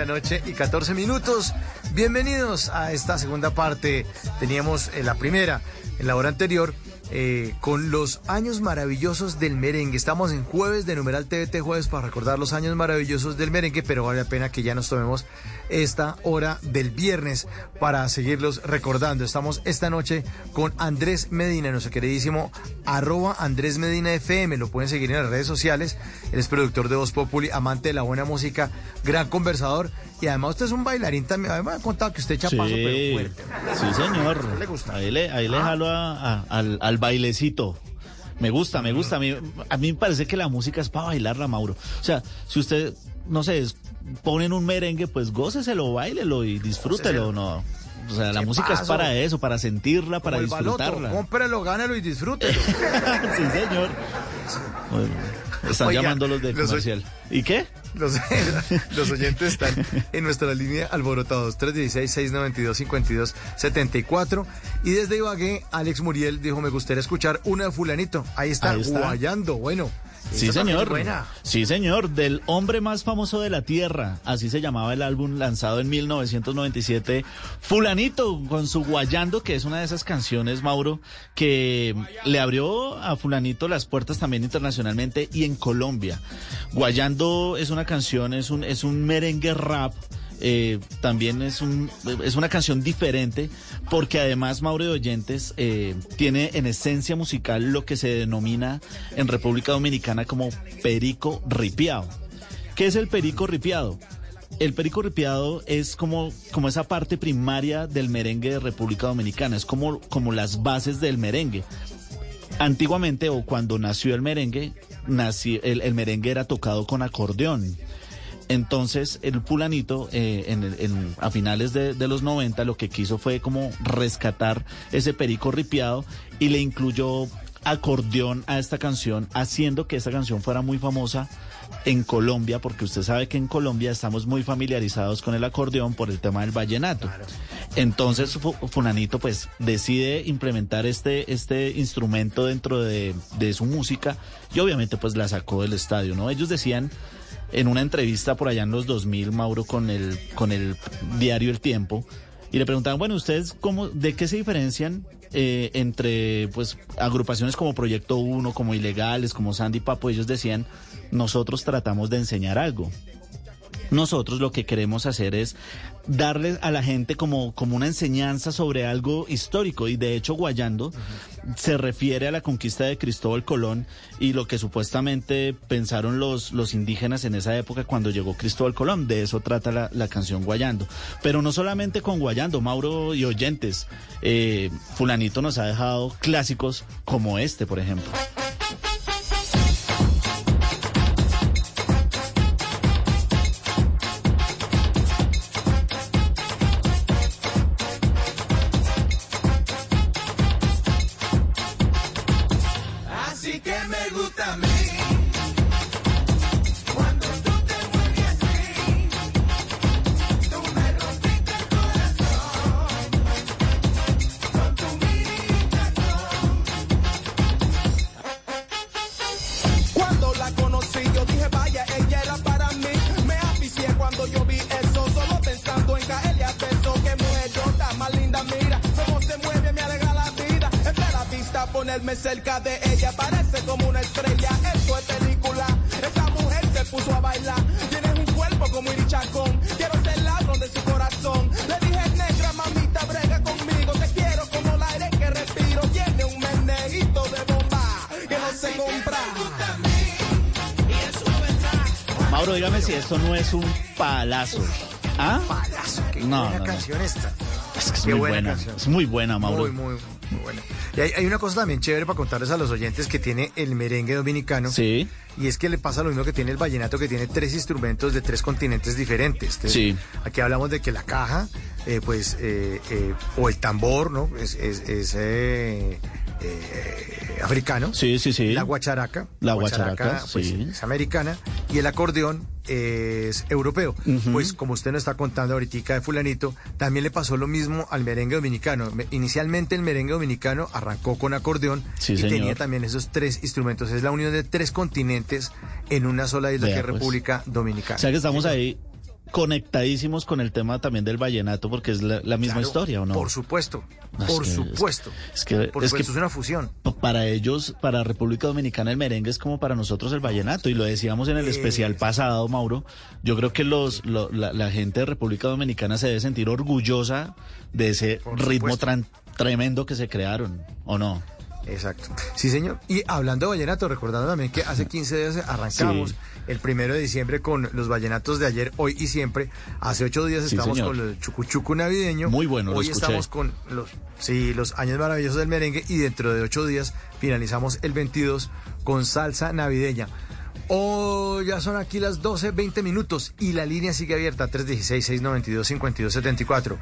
Noche y 14 minutos. Bienvenidos a esta segunda parte. Teníamos eh, la primera en la hora anterior eh, con los años maravillosos del merengue. Estamos en jueves de numeral TVT jueves para recordar los años maravillosos del merengue, pero vale la pena que ya nos tomemos esta hora del viernes para seguirlos recordando. Estamos esta noche con Andrés Medina, nuestro queridísimo arroba Andrés Medina FM. Lo pueden seguir en las redes sociales. Él es productor de Voz Populi, amante de la buena música, gran conversador. Y además usted es un bailarín también. Me ha contado que usted echa paso, pero fuerte. Sí, señor. ¿Le gusta? Ahí le, ahí le Ah. jalo a- a- al, al bailecito. Me gusta, me gusta. A mí, a mí me parece que la música es para bailarla, Mauro. O sea, si usted, no sé, ponen un merengue, pues góceselo, bailelo y disfrútelo, ¿no? O sea, la ¿Qué música es para eso, para sentirla, para Como el baloto, disfrutarla. Cómprelo, gánalo y disfrútelo. sí, señor. Bueno, están Oiga, llamando los del los- comercial. ¿Y qué? Los, los oyentes están en nuestra línea alborotados 316-692-5274 y desde Ibagué Alex Muriel dijo me gustaría escuchar una de fulanito. Ahí está, Ahí está. guayando, bueno. Sí, señor. buena. Sí, señor. Del hombre más famoso de la Tierra. Así se llamaba el álbum lanzado en 1997. Fulanito con su Guayando, que es una de esas canciones, Mauro, que le abrió a Fulanito las puertas también internacionalmente y en Colombia. Guayando es una canción, es un, es un merengue rap. Eh, también es, un, es una canción diferente porque además Mauro de Oyentes eh, tiene en esencia musical lo que se denomina en República Dominicana como perico ripiado. ¿Qué es el perico ripiado? El perico ripiado es como, como esa parte primaria del merengue de República Dominicana, es como, como las bases del merengue. Antiguamente o cuando nació el merengue, nació, el, el merengue era tocado con acordeón. Entonces, el fulanito, eh, en a finales de, de los 90, lo que quiso fue como rescatar ese perico ripiado y le incluyó acordeón a esta canción, haciendo que esta canción fuera muy famosa en Colombia, porque usted sabe que en Colombia estamos muy familiarizados con el acordeón por el tema del vallenato. Entonces, Fu- Funanito pues decide implementar este, este instrumento dentro de, de su música y obviamente pues la sacó del estadio, ¿no? Ellos decían en una entrevista por allá en los 2000, Mauro, con el, con el diario El Tiempo, y le preguntaban, bueno, ¿ustedes cómo, de qué se diferencian eh, entre pues agrupaciones como Proyecto 1, como Ilegales, como Sandy Papo? Ellos decían, nosotros tratamos de enseñar algo. Nosotros lo que queremos hacer es darle a la gente como, como una enseñanza sobre algo histórico y de hecho Guayando se refiere a la conquista de Cristóbal Colón y lo que supuestamente pensaron los, los indígenas en esa época cuando llegó Cristóbal Colón. De eso trata la, la canción Guayando. Pero no solamente con Guayando, Mauro y oyentes. eh, Fulanito nos ha dejado clásicos como este, por ejemplo. Ponerme cerca de ella, parece como una estrella. Esto es película, esa mujer se puso a bailar. Tienes un cuerpo como Iri Chacón, quiero ser ladrón de su corazón. Le dije, negra, mamita, brega conmigo. Te quiero como el aire que respiro. Tiene un meneguito de bomba que no se compra. Mauro, Mauro, dígame si esto no es un palazo. ¿Ah? Palazo, qué No, buena no, no. canción esta. Es que es Qué muy buena buena. canción. Es muy buena, Mauro. Muy, muy, muy buena. Y hay, hay una cosa también chévere para contarles a los oyentes que tiene el merengue dominicano. Sí. Y es que le pasa lo mismo que tiene el vallenato, que tiene tres instrumentos de tres continentes diferentes. Entonces, Sí. Aquí hablamos de que la caja, eh, pues, eh, eh, o el tambor, ¿no? Es, es- es, eh, africano. Sí, sí, sí. La guacharaca. La guacharaca, pues, sí. es americana. Y el acordeón es europeo. Pues como usted nos está contando ahorita de fulanito, también le pasó lo mismo al merengue dominicano. Me- Inicialmente el merengue dominicano arrancó con acordeón Sí, y señor. tenía también esos tres instrumentos. Es la unión de tres continentes en una sola isla Vea, que es pues. República Dominicana. O sea que estamos ahí conectadísimos con el tema también del vallenato porque es la, la misma Claro, historia, ¿o no? Por supuesto, No, por que- supuesto. Es que, por es, que es una fusión. para ellos, para República Dominicana el merengue es como para nosotros el vallenato y lo decíamos en el especial pasado, Mauro. Yo creo que los lo- la, la gente de República Dominicana se debe sentir orgullosa de ese Por ritmo tran- tremendo que se crearon, ¿o no? Exacto. Sí, señor. Y hablando de vallenato, recordando también que hace 15 días arrancamos Sí. el primero de diciembre con los vallenatos de ayer, hoy y siempre. Hace ocho días Sí, estamos señor. con el chucuchuco navideño. Muy bueno, Hoy estamos con los, sí, los años maravillosos del merengue y dentro de ocho días finalizamos el 22 con salsa navideña. Oh, ya son aquí las 12, 20 minutos y la línea sigue abierta 316-692-5274.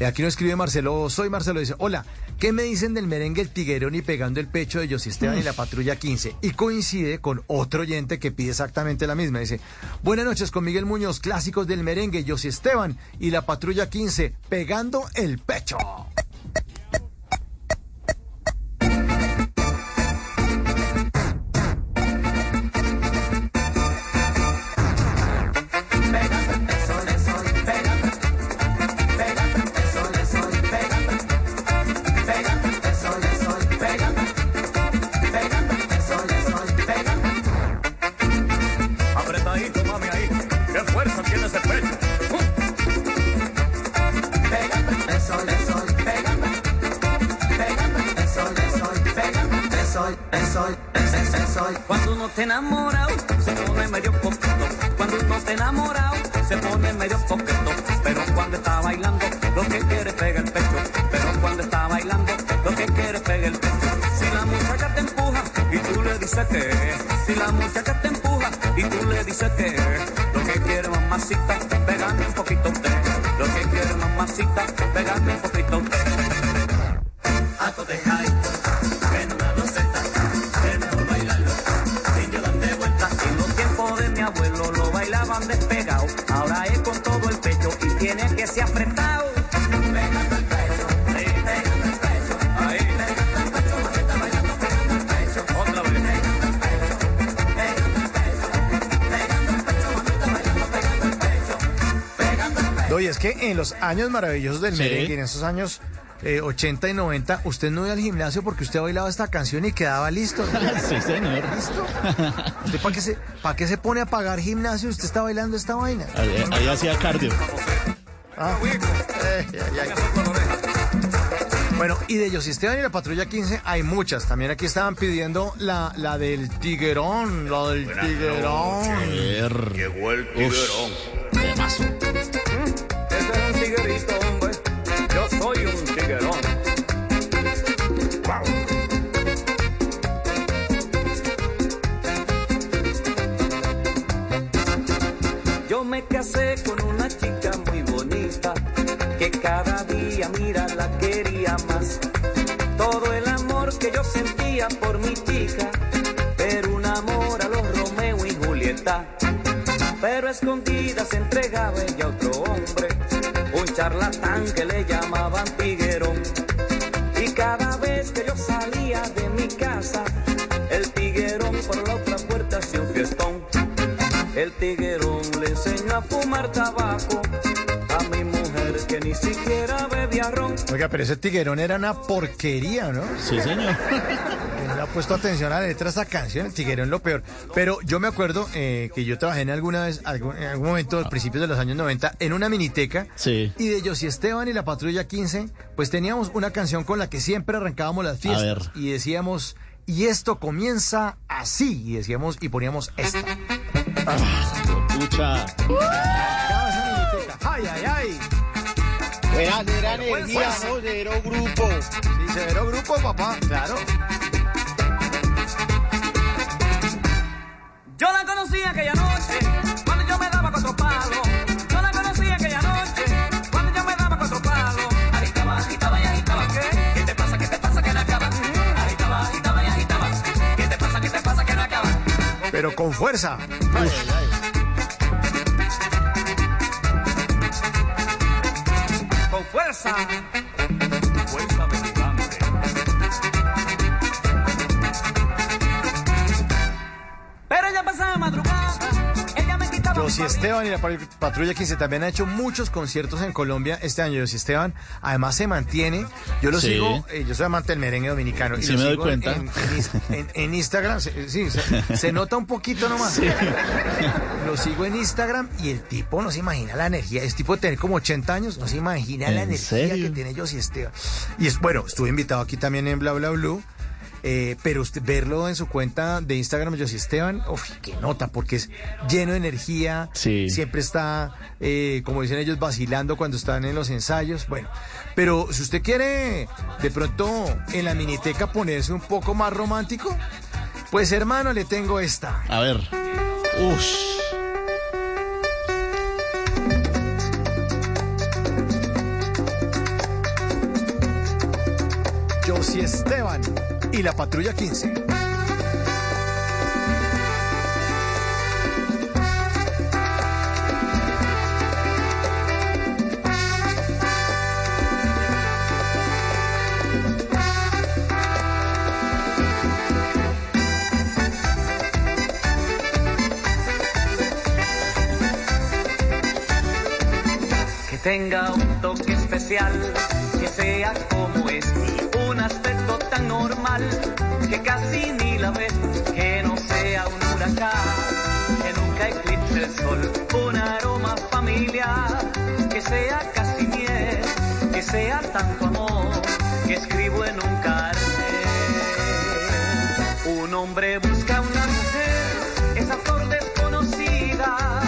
Eh, Aquí nos escribe Marcelo, soy Marcelo, dice, hola, ¿qué me dicen del merengue El Tiguerón y pegando el pecho de José Esteban y la Patrulla 15? Y coincide con otro oyente que pide exactamente la misma. Dice, buenas noches con Miguel Muñoz, clásicos del merengue, José Esteban y la Patrulla 15, pegando el pecho. Está enamorado, se pone medio coqueto. Cuando uno está enamorado, se pone medio coqueto. Pero cuando está bailando, lo que quiere es pegar el pecho. Pero cuando está bailando, lo que quiere es pegar el pecho. Si la muchacha te empuja y tú le dices que, si la muchacha te empuja y tú le dices que, lo que quiere mamacita, pegarme un poquito usted. Lo que quiere mamacita, pegarme un poquito que en los años maravillosos del Sí. merengue, en esos años eh, 80 y 90, usted no iba al gimnasio porque usted bailaba esta canción y quedaba listo. sí, señor. ¿Listo? ¿Usted para qué, se, para qué se pone a pagar gimnasio? Usted está bailando esta vaina. Ahí, ahí hacía cardio. Ah. Eh, ay, ay. Bueno, y de ellos, Esteban y la Patrulla 15, hay muchas. También aquí estaban pidiendo la, la del tiguerón, la del tiguerón. Llegó el tiguerón. Yo soy un tiguerón. Yo me casé con una chica muy bonita que cada día, mira, la quería más. Todo el amor que yo sentía por mi chica era un amor a los Romeo y Julieta. Pero escondidas se entregaba ella otro charlatán que le llamaban Tiguerón. Y cada vez que yo salía de mi casa, el tiguerón por la otra puerta hacía un fiestón. El tiguerón le enseñó a fumar tabaco a mi mujer que ni siquiera bebía ron. Oiga, pero ese tiguerón era una porquería, ¿no? Sí, señor. No le ha puesto atención a la letra de esta canción, el tiguerón lo peor. Pero yo me acuerdo eh, que yo trabajé en alguna vez, algún- en algún momento, al principios de los años 90, en una miniteca. Sí. Y de José Esteban y la Patrulla 15, pues teníamos una canción con la que siempre arrancábamos las fiestas. ver. Y decíamos, y esto comienza así. Y decíamos, y poníamos esta. pucha. Ay, ay, ay. Buena, cera energía, ¿no? Cero grupo. Sí, cero grupo, papá, claro. Yo la conocí aquella noche cuando yo me daba cuatro palos. Yo la conocí aquella noche cuando yo me daba cuatro palos. Agitaba, agitaba y agitaba. ¿Qué? ¿Qué te pasa? ¿Qué te pasa que no acaba? Agitaba, agitaba y agitaba. ¿Qué te pasa? ¿Qué te pasa que no acaba? Pero con fuerza. Con. Fuerza Pabilo. Esteban y la pa- Patrulla 15 también ha hecho muchos conciertos en Colombia este año. Josy Esteban además se mantiene. Yo lo Sí. sigo, eh, yo soy amante del merengue dominicano. Y Sí, lo me doy sigo en- cuenta. En, en Is- en- en Instagram, se- sí, se, se nota un poquito nomás. Lo sigo en Instagram y el tipo no se imagina la energía. Es tipo de tener como 80 años, no se imagina la ¿En energía serio? que tiene Josy Esteban. Y es bueno, estuve invitado aquí también en Bla Bla Blue. Eh, pero usted verlo en su cuenta de Instagram, Josy Esteban, uf, que nota, porque es lleno de energía, Sí. siempre está, eh, como dicen ellos, vacilando cuando están en los ensayos. Bueno, pero si usted quiere de pronto en la miniteca ponerse un poco más romántico, pues hermano, le tengo esta. A ver. Ush. Y la Patrulla 15. Que tenga un toque especial, que sea como es, un aspecto tan normal, que casi ni la ves, que no sea un huracán, que nunca eclipse el sol, un aroma familiar, que sea casi miel, que sea tanto amor, que escribo en un cartel. Un hombre busca una mujer, esa flor desconocida,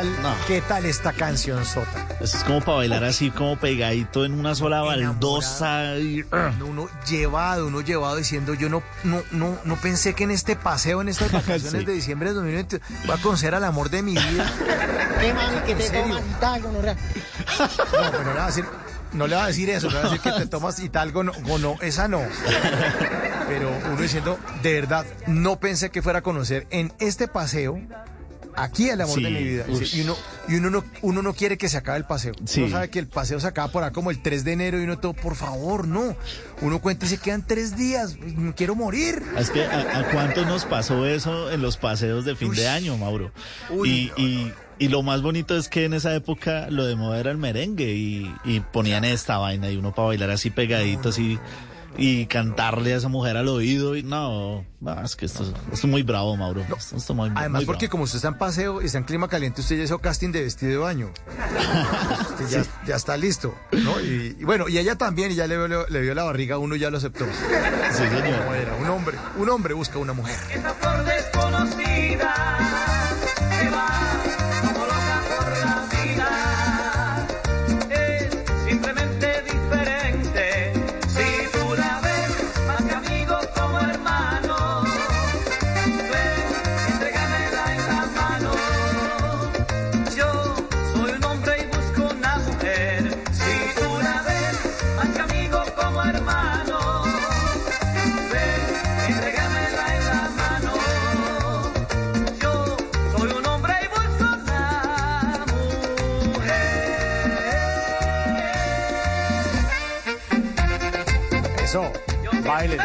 Ah, ¿qué tal? ¿Qué tal esta canción sota? Es como para bailar así, como pegadito en una sola baldosa. y- Uno llevado, uno llevado diciendo, yo no, no, no, no pensé que en este paseo, en estas vacaciones Sí. de diciembre de 2020, voy a conocer al amor de mi vida. ¿Qué mami que ¿En te tomas? No, pero no le va a decir, no le va a decir eso, no le va a decir que te tomas y tal, no, o no, esa no. Pero uno diciendo, de verdad, no pensé que fuera a conocer en este paseo aquí el amor Sí, de mi vida. ush. Y uno, y uno no, uno no quiere que se acabe el paseo. Sí. Uno sabe que el paseo se acaba por ahí como el 3 de enero y uno todo, por favor, no. Uno cuenta y se quedan tres días, me quiero morir. Es que a, a cuánto nos pasó eso en los paseos de fin de año, Mauro. Uy, y, y, y lo más bonito es que en esa época lo de moda era el merengue y, y ponían esta vaina y uno para bailar así pegadito así y cantarle a esa mujer al oído y no, es que esto, esto es muy bravo, Mauro. Esto, esto muy, Además, muy porque bravo. como usted está en paseo y está en clima caliente, usted ya hizo casting de vestido de baño. Usted ya, ya está listo, ¿no? Y, y bueno, y ella también, y ya le, vio- le vio la barriga, uno ya lo aceptó. Sí, señor. Como era, un hombre, un hombre busca una mujer. Esa flor desconocida Báilelo,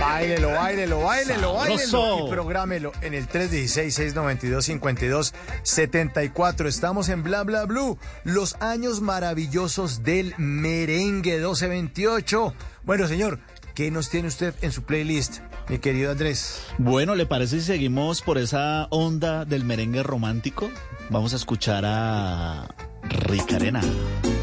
báilelo, báilelo, báilelo. Sabroso. Y prográmelo en el 316-692-5274. Estamos en Bla Bla Blue. Los años maravillosos del merengue 1228. Bueno, señor, ¿qué nos tiene usted en su playlist, mi querido Andrés? Bueno, ¿le parece si seguimos por esa onda del merengue romántico? Vamos a escuchar a Ricarena. Pienso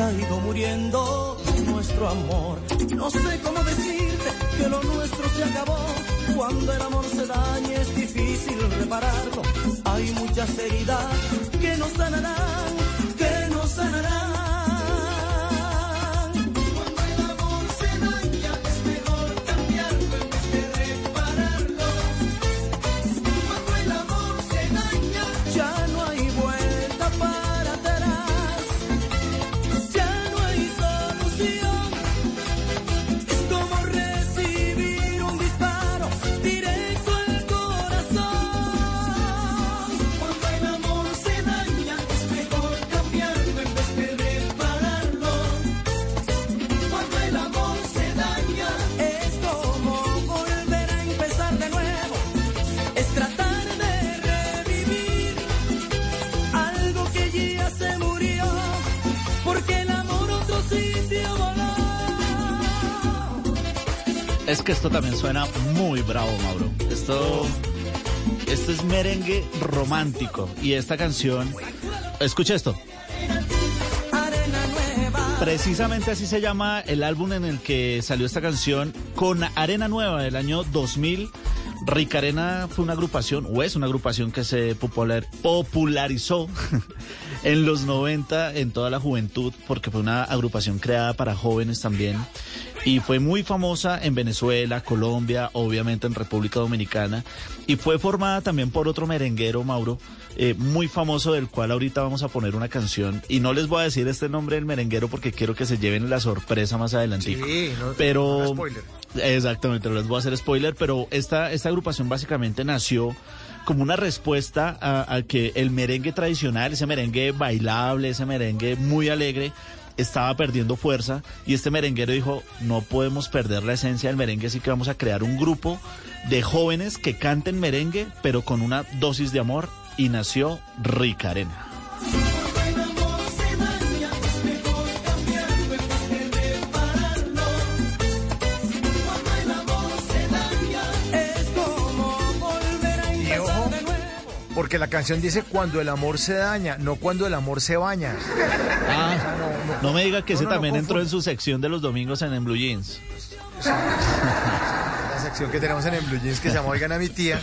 ha ido muriendo nuestro amor. No sé cómo decirte que lo nuestro se acabó. Cuando el amor se daña es difícil repararlo. Hay muchas heridas que no sanarán, que no sanarán. Es que esto también suena muy bravo, Mauro. Esto, esto es merengue romántico. Y esta canción, escucha esto. Precisamente así se llama el álbum en el que salió esta canción con Arena Nueva del año 2000. Ricarena fue una agrupación, o es una agrupación que se popular- popularizó en los 90 en toda la juventud, porque fue una agrupación creada para jóvenes también. Y fue muy famosa en Venezuela, Colombia, obviamente en República Dominicana. Y fue formada también por otro merenguero, Mauro, eh, muy famoso, del cual ahorita vamos a poner una canción. Y no les voy a decir este nombre del merenguero porque quiero que se lleven la sorpresa más adelante. Sí, no- pero no spoiler. exactamente, no les voy a hacer spoiler, pero esta, esta agrupación básicamente nació como una respuesta a, a que el merengue tradicional, ese merengue bailable, ese merengue muy alegre, estaba perdiendo fuerza y este merenguero dijo, no podemos perder la esencia del merengue, así que vamos a crear un grupo de jóvenes que canten merengue, pero con una dosis de amor y nació Rica porque la canción dice cuando el amor se daña, no cuando el amor se baña. Ah, no me diga que No, ese también entró en su sección de los domingos en, en Blue Jeans. La sección que tenemos en el Blue Jeans que se llama Oigan a mi tía,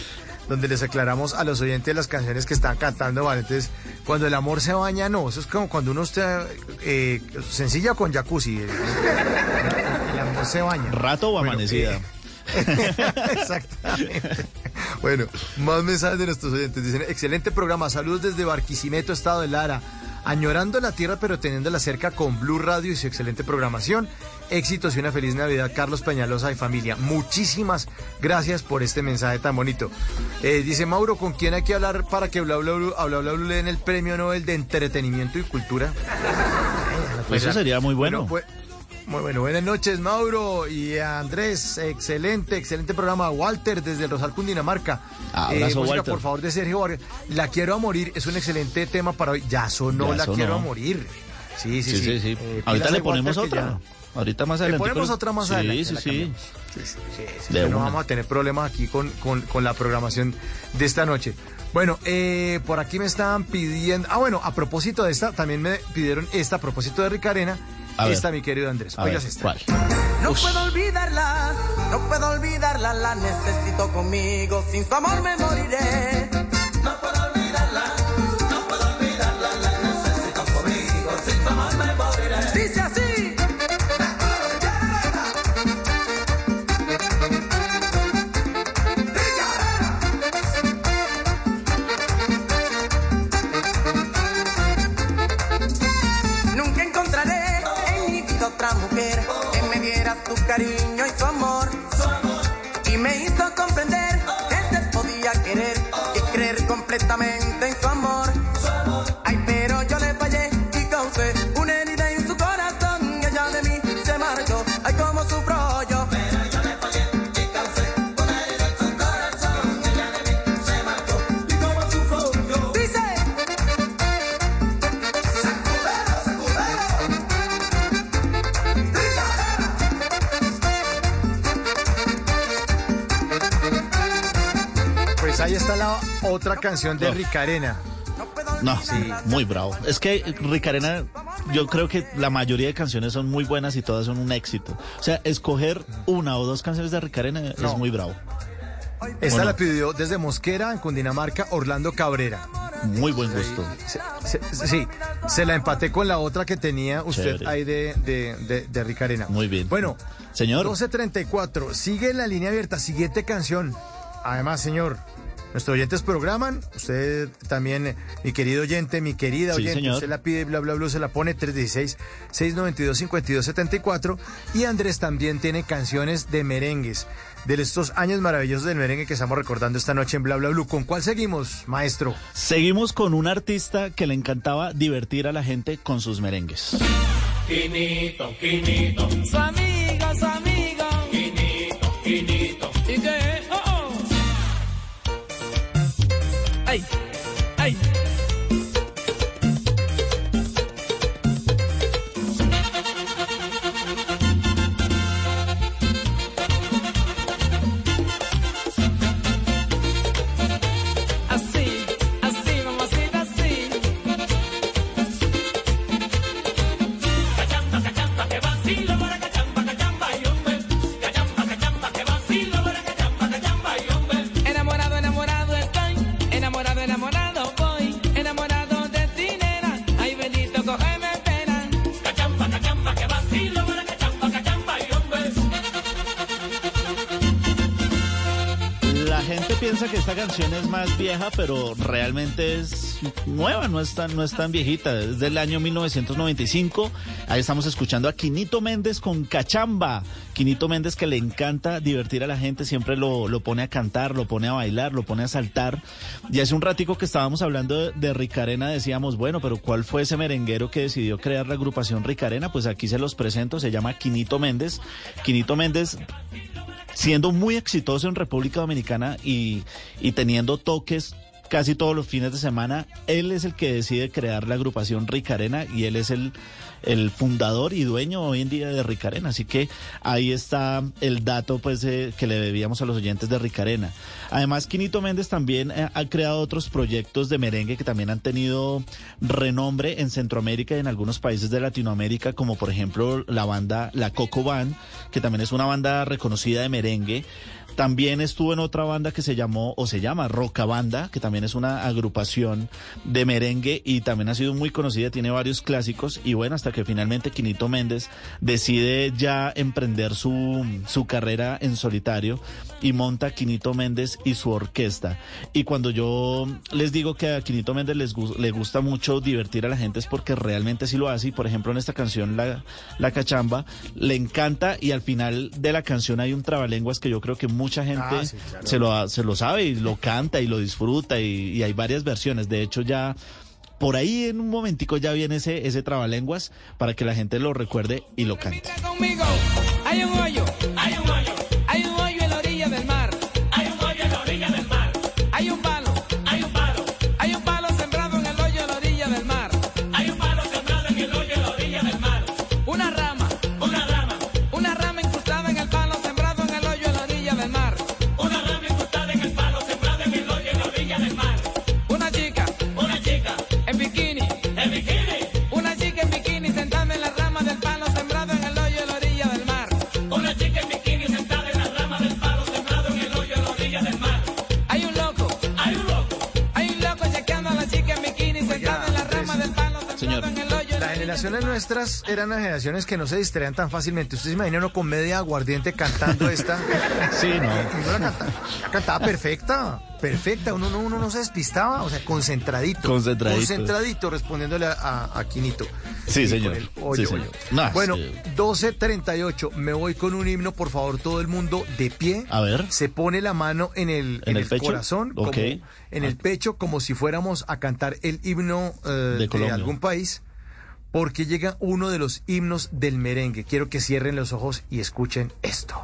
donde les aclaramos a los oyentes las canciones que están cantando, ¿vale? Entonces, cuando el amor se baña, no, eso es como cuando uno está eh, sencilla con jacuzzi. El, el amor se baña. Rato o Bueno, amanecida. eh, Exactamente. Bueno, más mensajes de nuestros oyentes. Dicen, excelente programa, saludos desde Barquisimeto, Estado de Lara. Añorando la tierra pero teniéndola cerca con Blue Radio y su excelente programación. Éxitos y una feliz Navidad, Carlos Peñalosa y familia. Muchísimas gracias por este mensaje tan bonito. Eh, dice Mauro, ¿con quién hay que hablar para que Bla Bla Bla Bla Blue le den el premio Nobel de Entretenimiento y Cultura? Eso sería muy bueno. pues, muy bueno, buenas noches Mauro y Andrés, excelente, excelente programa. Walter desde el Rosal Cundinamarca. Abrazo, música, Walter. por favor de Sergio Vargas. La quiero a morir, es un excelente tema para hoy. Ya sonó, Ya la sonó. quiero a morir. Sí, sí, Sí, sí, sí. Eh, Ahorita le ponemos Walter otra. ya- Ahorita más Le adelante. ponemos otra más sí, adelante. Sí, sí. Sí, no vamos a tener problemas aquí con, con- con la programación de esta noche. Bueno, eh, por aquí me estaban pidiendo. Ah, bueno, a propósito de esta, también me pidieron esta a propósito de Ricarena. A ver. Esta, mi querido Andrés. A Oigas ver, esta. ¿cuál? No puedo olvidarla, no puedo olvidarla, la necesito conmigo, sin su amor me moriré. Otra canción de No. Ricarena. No, muy bravo. Es que Ricarena, yo creo que la mayoría de canciones son muy buenas y todas son un éxito. O sea, escoger una o dos canciones de Ricarena No. es muy bravo. Esta Bueno. la pidió desde Mosquera, en Cundinamarca, Orlando Cabrera. Muy buen gusto. Se- se- sí, se la empaté con la otra que tenía usted Chévere. ahí de, de, de, de Ricarena. Muy bien. Bueno, Señor. 12.34, sigue la línea abierta, siguiente canción. Además, señor, nuestros oyentes programan, usted también, mi querido oyente, mi querida Sí, oyente, señor. usted la pide, bla, bla, bla, se la pone 316-692-5274 y Andrés también tiene canciones de merengues, de estos años maravillosos del merengue que estamos recordando esta noche en Bla, Bla, Blue. ¿Con cuál seguimos, maestro? Seguimos con un artista que le encantaba divertir a la gente con sus merengues. Quinito, Quinito. Su esta canción es más vieja, pero realmente es nueva, no es tan, no es tan viejita. Es del año 1995. Ahí estamos escuchando a Quinito Méndez con Cachamba. Quinito Méndez que le encanta divertir a la gente, siempre lo, lo pone a cantar, lo pone a bailar, lo pone a saltar. Y hace un ratico que estábamos hablando de, de Ricarena, decíamos, bueno, pero ¿cuál fue ese merenguero que decidió crear la agrupación Ricarena? Pues aquí se los presento, se llama Quinito Méndez. Quinito Méndez siendo muy exitoso en República Dominicana y, y teniendo toques casi todos los fines de semana, él es el que decide crear la agrupación Ricarena y él es el, el fundador y dueño hoy en día de Ricarena. Así que ahí está el dato pues eh, que le debíamos a los oyentes de Ricarena. Además, Quinito Méndez también eh, ha creado otros proyectos de merengue que también han tenido renombre en Centroamérica y en algunos países de Latinoamérica, como por ejemplo la banda La Coco Band, que también es una banda reconocida de merengue. También estuvo en otra banda que se llamó o se llama Roca Banda, que también es una agrupación de merengue y también ha sido muy conocida, tiene varios clásicos y bueno, hasta que finalmente Quinito Méndez decide ya emprender su, su carrera en solitario y monta Quinito Méndez y su orquesta. Y cuando yo les digo que a Quinito Méndez les le gusta mucho divertir a la gente es porque realmente sí lo hace y por ejemplo en esta canción La, la Cachamba le encanta y al final de la canción hay un trabalenguas que yo creo que mucha gente Ah, sí, claro. se, lo, ha- se lo sabe y lo canta y lo disfruta y, y hay varias versiones. De hecho ya por ahí en un momentico ya viene ese, ese trabalenguas para que la gente lo recuerde y lo cante. conmigo. Hay un hoyo, hay un hoyo, generaciones nuestras eran las generaciones que no se distraían tan fácilmente. ¿Usted se imagina una comedia aguardiente cantando esta? Sí, no. La canta- la cantaba perfecta. perfecta, uno no, uno no se despistaba, o sea, concentradito. Concentradito. Concentradito respondiéndole a, a- a Quinito. Sí, señor. con hoyo, Sí, señor. No, bueno, que- 12.38, me voy con un himno, por favor, todo el mundo de pie. A ver. Se pone la mano en el, ¿En el pecho? corazón, como- en el pecho, como si fuéramos a cantar el himno eh, de, algún país. Porque llega uno de los himnos del merengue. Quiero que cierren los ojos y escuchen esto.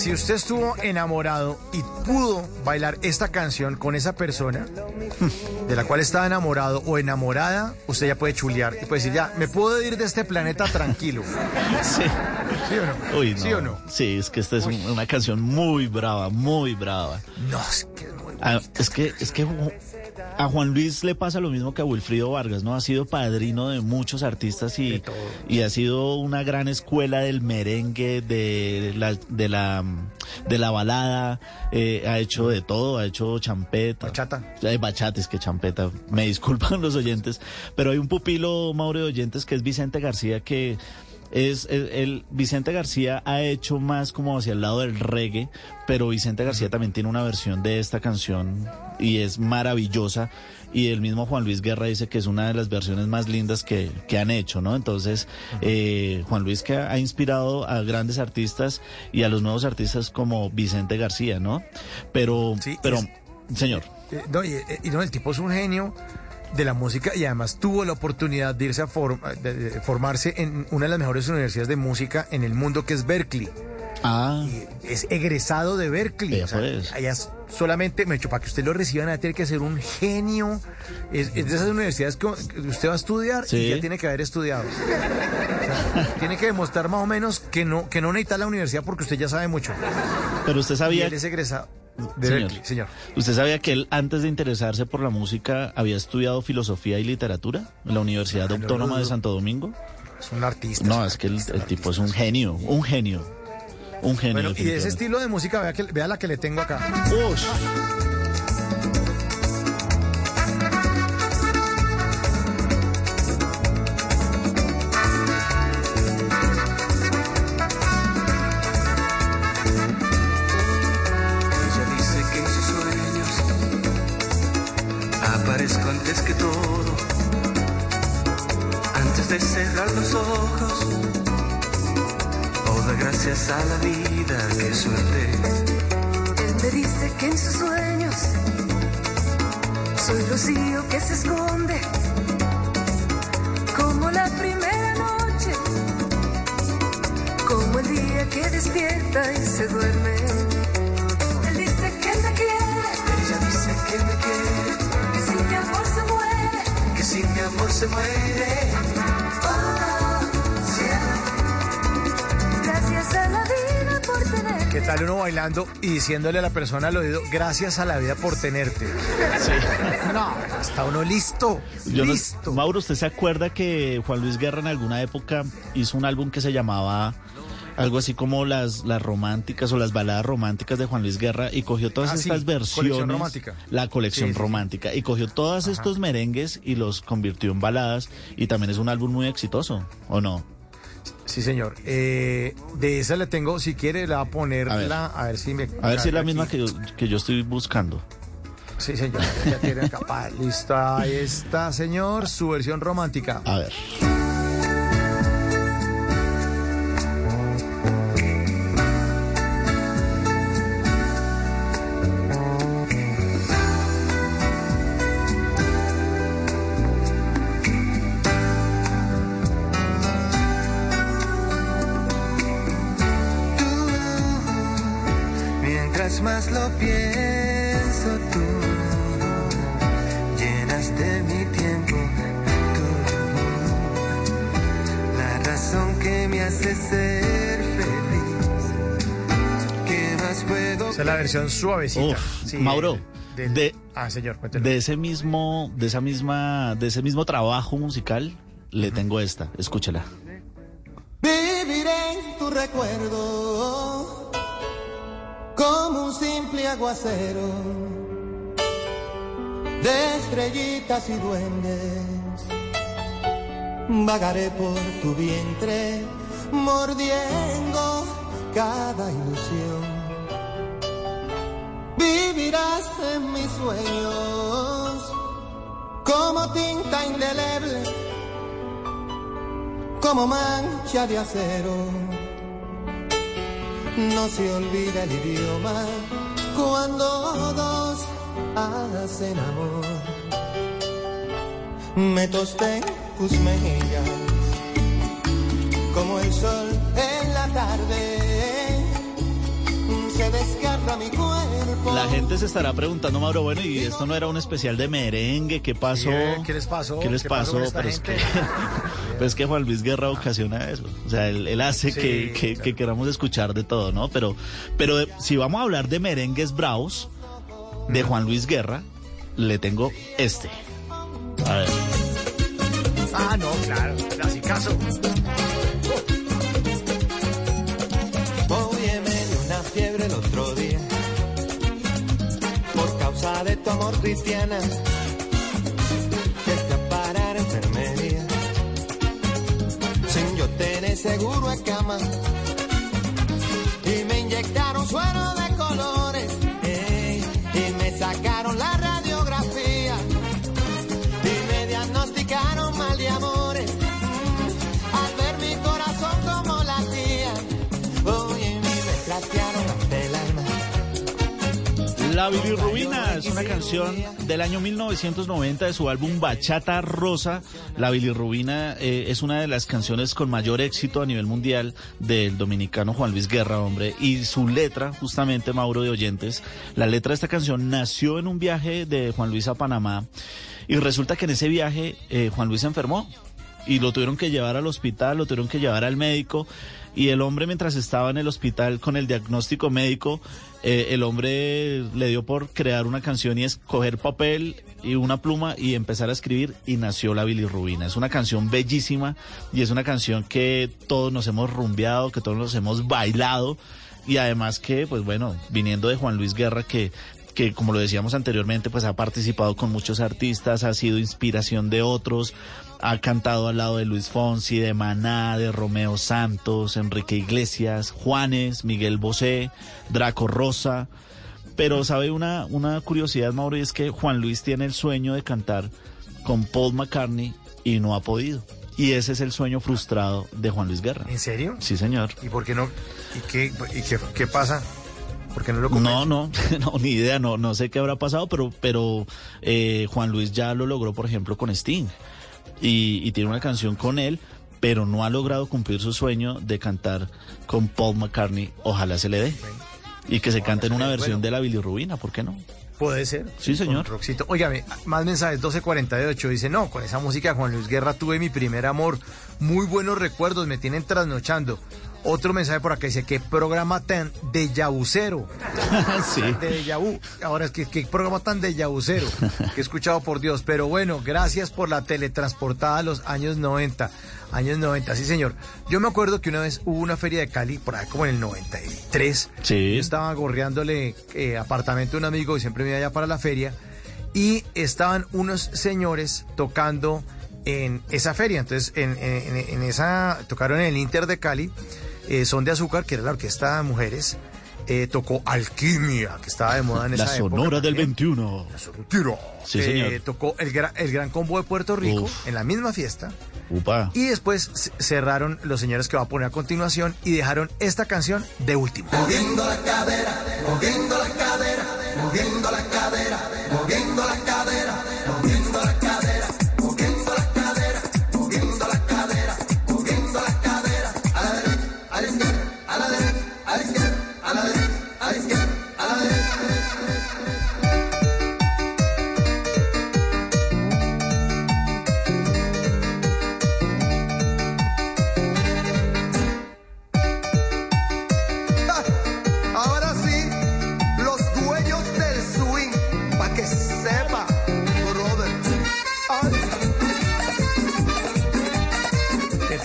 Si usted estuvo enamorado y pudo bailar esta canción con esa persona de la cual estaba enamorado o enamorada, usted ya puede chulear y puede decir, ya, me puedo ir de este planeta tranquilo. Sí. ¿Sí o no? Uy, no. ¿Sí o no? Sí, es que esta es un- una canción muy brava, muy brava. No, es que es muy Ah, es que, es que a Juan Luis le pasa lo mismo que a Wilfrido Vargas, ¿no? Ha sido padrino de muchos artistas y, y ha sido una gran escuela del merengue, de la, de la, de la balada, eh, ha hecho de todo, ha hecho champeta. Bachata. Hay bachates que champeta, me disculpan los oyentes, pero hay un pupilo, Mauro de oyentes, que es Vicente García, que es el, el- Vicente García ha hecho más como hacia el lado del reggae, pero Vicente García también tiene una versión de esta canción y es maravillosa. Y el mismo Juan Luis Guerra dice que es una de las versiones más lindas que, que han hecho, ¿no? Entonces, eh, Juan Luis que ha inspirado a grandes artistas y a los nuevos artistas como Vicente García, ¿no? Pero, pero, señor. Eh, no, y, eh, y no, el tipo es un genio de la música y además tuvo la oportunidad de irse a form- de- de formarse en una de las mejores universidades de música en el mundo que es Berkeley. Ah. Es egresado de Berkeley. O sea, pues. allá solamente, me he dicho, para que usted lo reciban, a tiene que ser un genio. Es, es de esas universidades que usted va a estudiar Sí. y ya tiene que haber estudiado. O sea, tiene que demostrar más o menos que no, que no necesita la universidad porque usted ya sabe mucho. Pero usted Y sabía... él es egresado de Señor. Berkeley, señor. ¿Usted sabía que él, antes de interesarse por la música, había estudiado filosofía y literatura en la Universidad Ah, no Autónoma de. Santo Domingo? Es un artista. No, es que el, el tipo es un genio, un genio, un genio. Bueno, y de ese estilo de música, vea, que, vea la que le tengo acá. Ush. Y diciéndole a la persona al oído, gracias a la vida por tenerte? No, está uno listo. Yo no- listo. Mauro, ¿usted se acuerda que Juan Luis Guerra en alguna época hizo un álbum que se llamaba algo así como las, las románticas o las baladas románticas de Juan Luis Guerra y cogió todas Ah, sí, estas colección versiones, romántica. la colección Sí, sí, sí. romántica, y cogió todos estos merengues y los convirtió en baladas y también es un álbum muy exitoso, ¿o no? Sí, señor. Eh, de esa le tengo, si quiere, la va a poner A ver. a ver si me. A ver si es la aquí. misma que yo, que yo estoy buscando. Sí, señor. Ya tiene acá. Pa, Listo, ahí está, señor. Su versión romántica. A ver. La versión suavecita. Uf, Sí, Mauro, de, Ah, señor, cuéntelo. de ese mismo, de esa misma, de ese mismo trabajo musical, le tengo esta, escúchela. Viviré en tu recuerdo como un simple aguacero de estrellitas y duendes. Vagaré por tu vientre mordiendo cada ilusión. Vivirás en mis sueños como tinta indeleble como mancha de acero. No se olvida el idioma cuando dos hacen amor. Me tosté tus mejillas como el sol en la tarde. Se desgarra mi cuerpo. La gente se estará preguntando, Mauro, bueno, y esto no era un especial de merengue, ¿qué pasó? ¿Qué- qué les pasó? ¿Qué les ¿Qué pasó Pero es que, pues es que Juan Luis Guerra ocasiona eso. O sea, él, él hace Sí, que, que- que queramos escuchar de todo, ¿no? Pero, pero de- si vamos a hablar de merengues bravos, de Juan Luis Guerra, le tengo este. A ver. Ah, no, claro. Clasicazo. Oye, de tu amor cristiana. Que fui a a enfermería sin yo tener seguro en cama. Y me inyectaron suero de colores ey, y me sacaron la La bilirrubina es una canción del año 1990 de su álbum Bachata Rosa. La bilirrubina eh, es una de las canciones con mayor éxito a nivel mundial del dominicano Juan Luis Guerra, hombre. Y su letra, justamente, Mauro de Oyentes, la letra de esta canción nació en un viaje de Juan Luis a Panamá. Y resulta que en ese viaje eh, Juan Luis se enfermó y lo tuvieron que llevar al hospital, lo tuvieron que llevar al médico y el hombre mientras estaba en el hospital con el diagnóstico médico, eh, el hombre le dio por crear una canción y escoger papel y una pluma y empezar a escribir y nació la bilirrubina. Es una canción bellísima y es una canción que todos nos hemos rumbeado, que todos nos hemos bailado y además que, pues bueno, viniendo de Juan Luis Guerra que que como lo decíamos anteriormente, pues ha participado con muchos artistas, ha sido inspiración de otros, ha cantado al lado de Luis Fonsi, de Maná, de Romeo Santos, Enrique Iglesias, Juanes, Miguel Bosé, Draco Rosa. Pero sabe una, una curiosidad, Mauro, y es que Juan Luis tiene el sueño de cantar con Paul McCartney y no ha podido. Y ese es el sueño frustrado de Juan Luis Guerra. ¿En serio? Sí, señor. ¿Y por qué no? ¿Y qué, y qué, qué pasa? ¿Por qué no lo No, no, no, ni idea, no, no sé qué habrá pasado, pero, pero eh, Juan Luis ya lo logró, por ejemplo, con Sting. Y, y tiene una canción con él, pero no ha logrado cumplir su sueño de cantar con Paul McCartney. Ojalá se le dé. Y que se cante en una versión de la bilirrubina, ¿por qué no? Puede ser. Sí, señor. Roxito. Óigame, más mensajes, 1248. Dice, no, con esa música Juan Luis Guerra tuve mi primer amor. Muy buenos recuerdos, me tienen trasnochando. Otro mensaje por acá dice, ¿qué programa tan de yabucero? sí. De yabu. Ahora es que qué programa tan de yabucero que he escuchado por Dios. Pero bueno, gracias por la teletransportada a los años 90. Años 90, sí señor. Yo me acuerdo que una vez hubo una feria de Cali, por ahí como en el 93. Sí. Yo estaba gorreándole eh, apartamento a un amigo y siempre me iba allá para la feria. Y estaban unos señores tocando en esa feria. Entonces, en, en- en esa, tocaron en el Inter de Cali, eh, Son de Azúcar, que era la orquesta de mujeres. eh, tocó Alquimia, que estaba de moda en La esa época. Sonora del también. 21. Tiro. Sí, Eh, señor. tocó el, gra- el Gran Combo de Puerto Rico Uf. en la misma fiesta. Upa. Y después cerraron los señores que va a poner a continuación y dejaron esta canción de último. Moviendo la cadera, moviendo la cadera, moviendo la cadera, moviendo la cadera,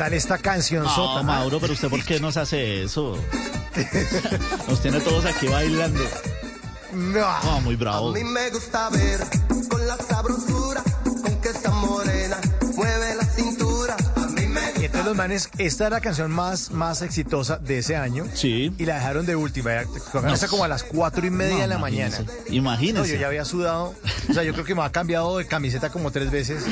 ¿Qué tal esta canción No, sota? Mauro, pero usted por qué nos hace eso? Nos tiene todos aquí bailando. No. No, muy bravo. A mí me gusta ver los manes, esta era la canción más, más exitosa de ese año. Sí. Y la dejaron de última. Tocaron No. como a las cuatro y media No, de la mañana. imagínese. No, yo ya había sudado. O sea, yo creo que me ha cambiado de camiseta como tres veces.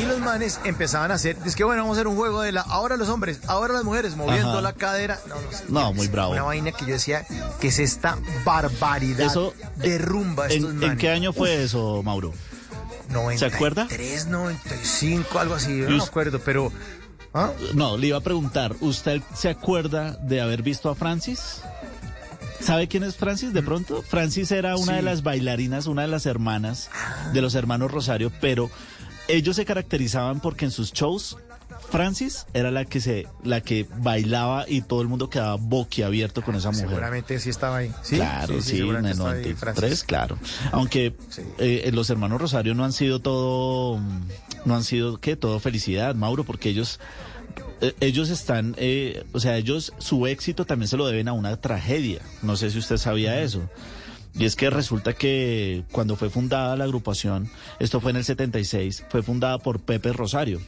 Y los manes empezaban a hacer, es que bueno, vamos a hacer un juego de la, ahora los hombres, ahora las mujeres, moviendo Ajá. la cadera. No, no sé. No, muy bravo. Una vaina que yo decía, que es esta barbaridad Eso, de rumba estos ¿En, manes. en qué año fue eso, Mauro? 93, ¿Se acuerda? 95, algo así, yo no me acuerdo, pero... ¿ah? No, le iba a preguntar, ¿usted se acuerda de haber visto a Francis? ¿Sabe quién es Francis de pronto? Francis era una Sí. de las bailarinas, una de las hermanas de los hermanos Rosario, pero ellos se caracterizaban porque en sus shows Francis era la que se la que bailaba y todo el mundo quedaba boquiabierto con esa mujer. Seguramente sí estaba ahí. ¿Sí? Claro, sí, en el estaba ahí 93, Francis. claro. Aunque eh, los hermanos Rosario no han sido todo, no han sido, ¿qué? Todo felicidad, Mauro, porque ellos, eh, ellos están, eh, o sea, ellos, su éxito también se lo deben a una tragedia. No sé si usted sabía eso. Y es que resulta que cuando fue fundada la agrupación, esto fue en el 76, fue fundada por Pepe Rosario.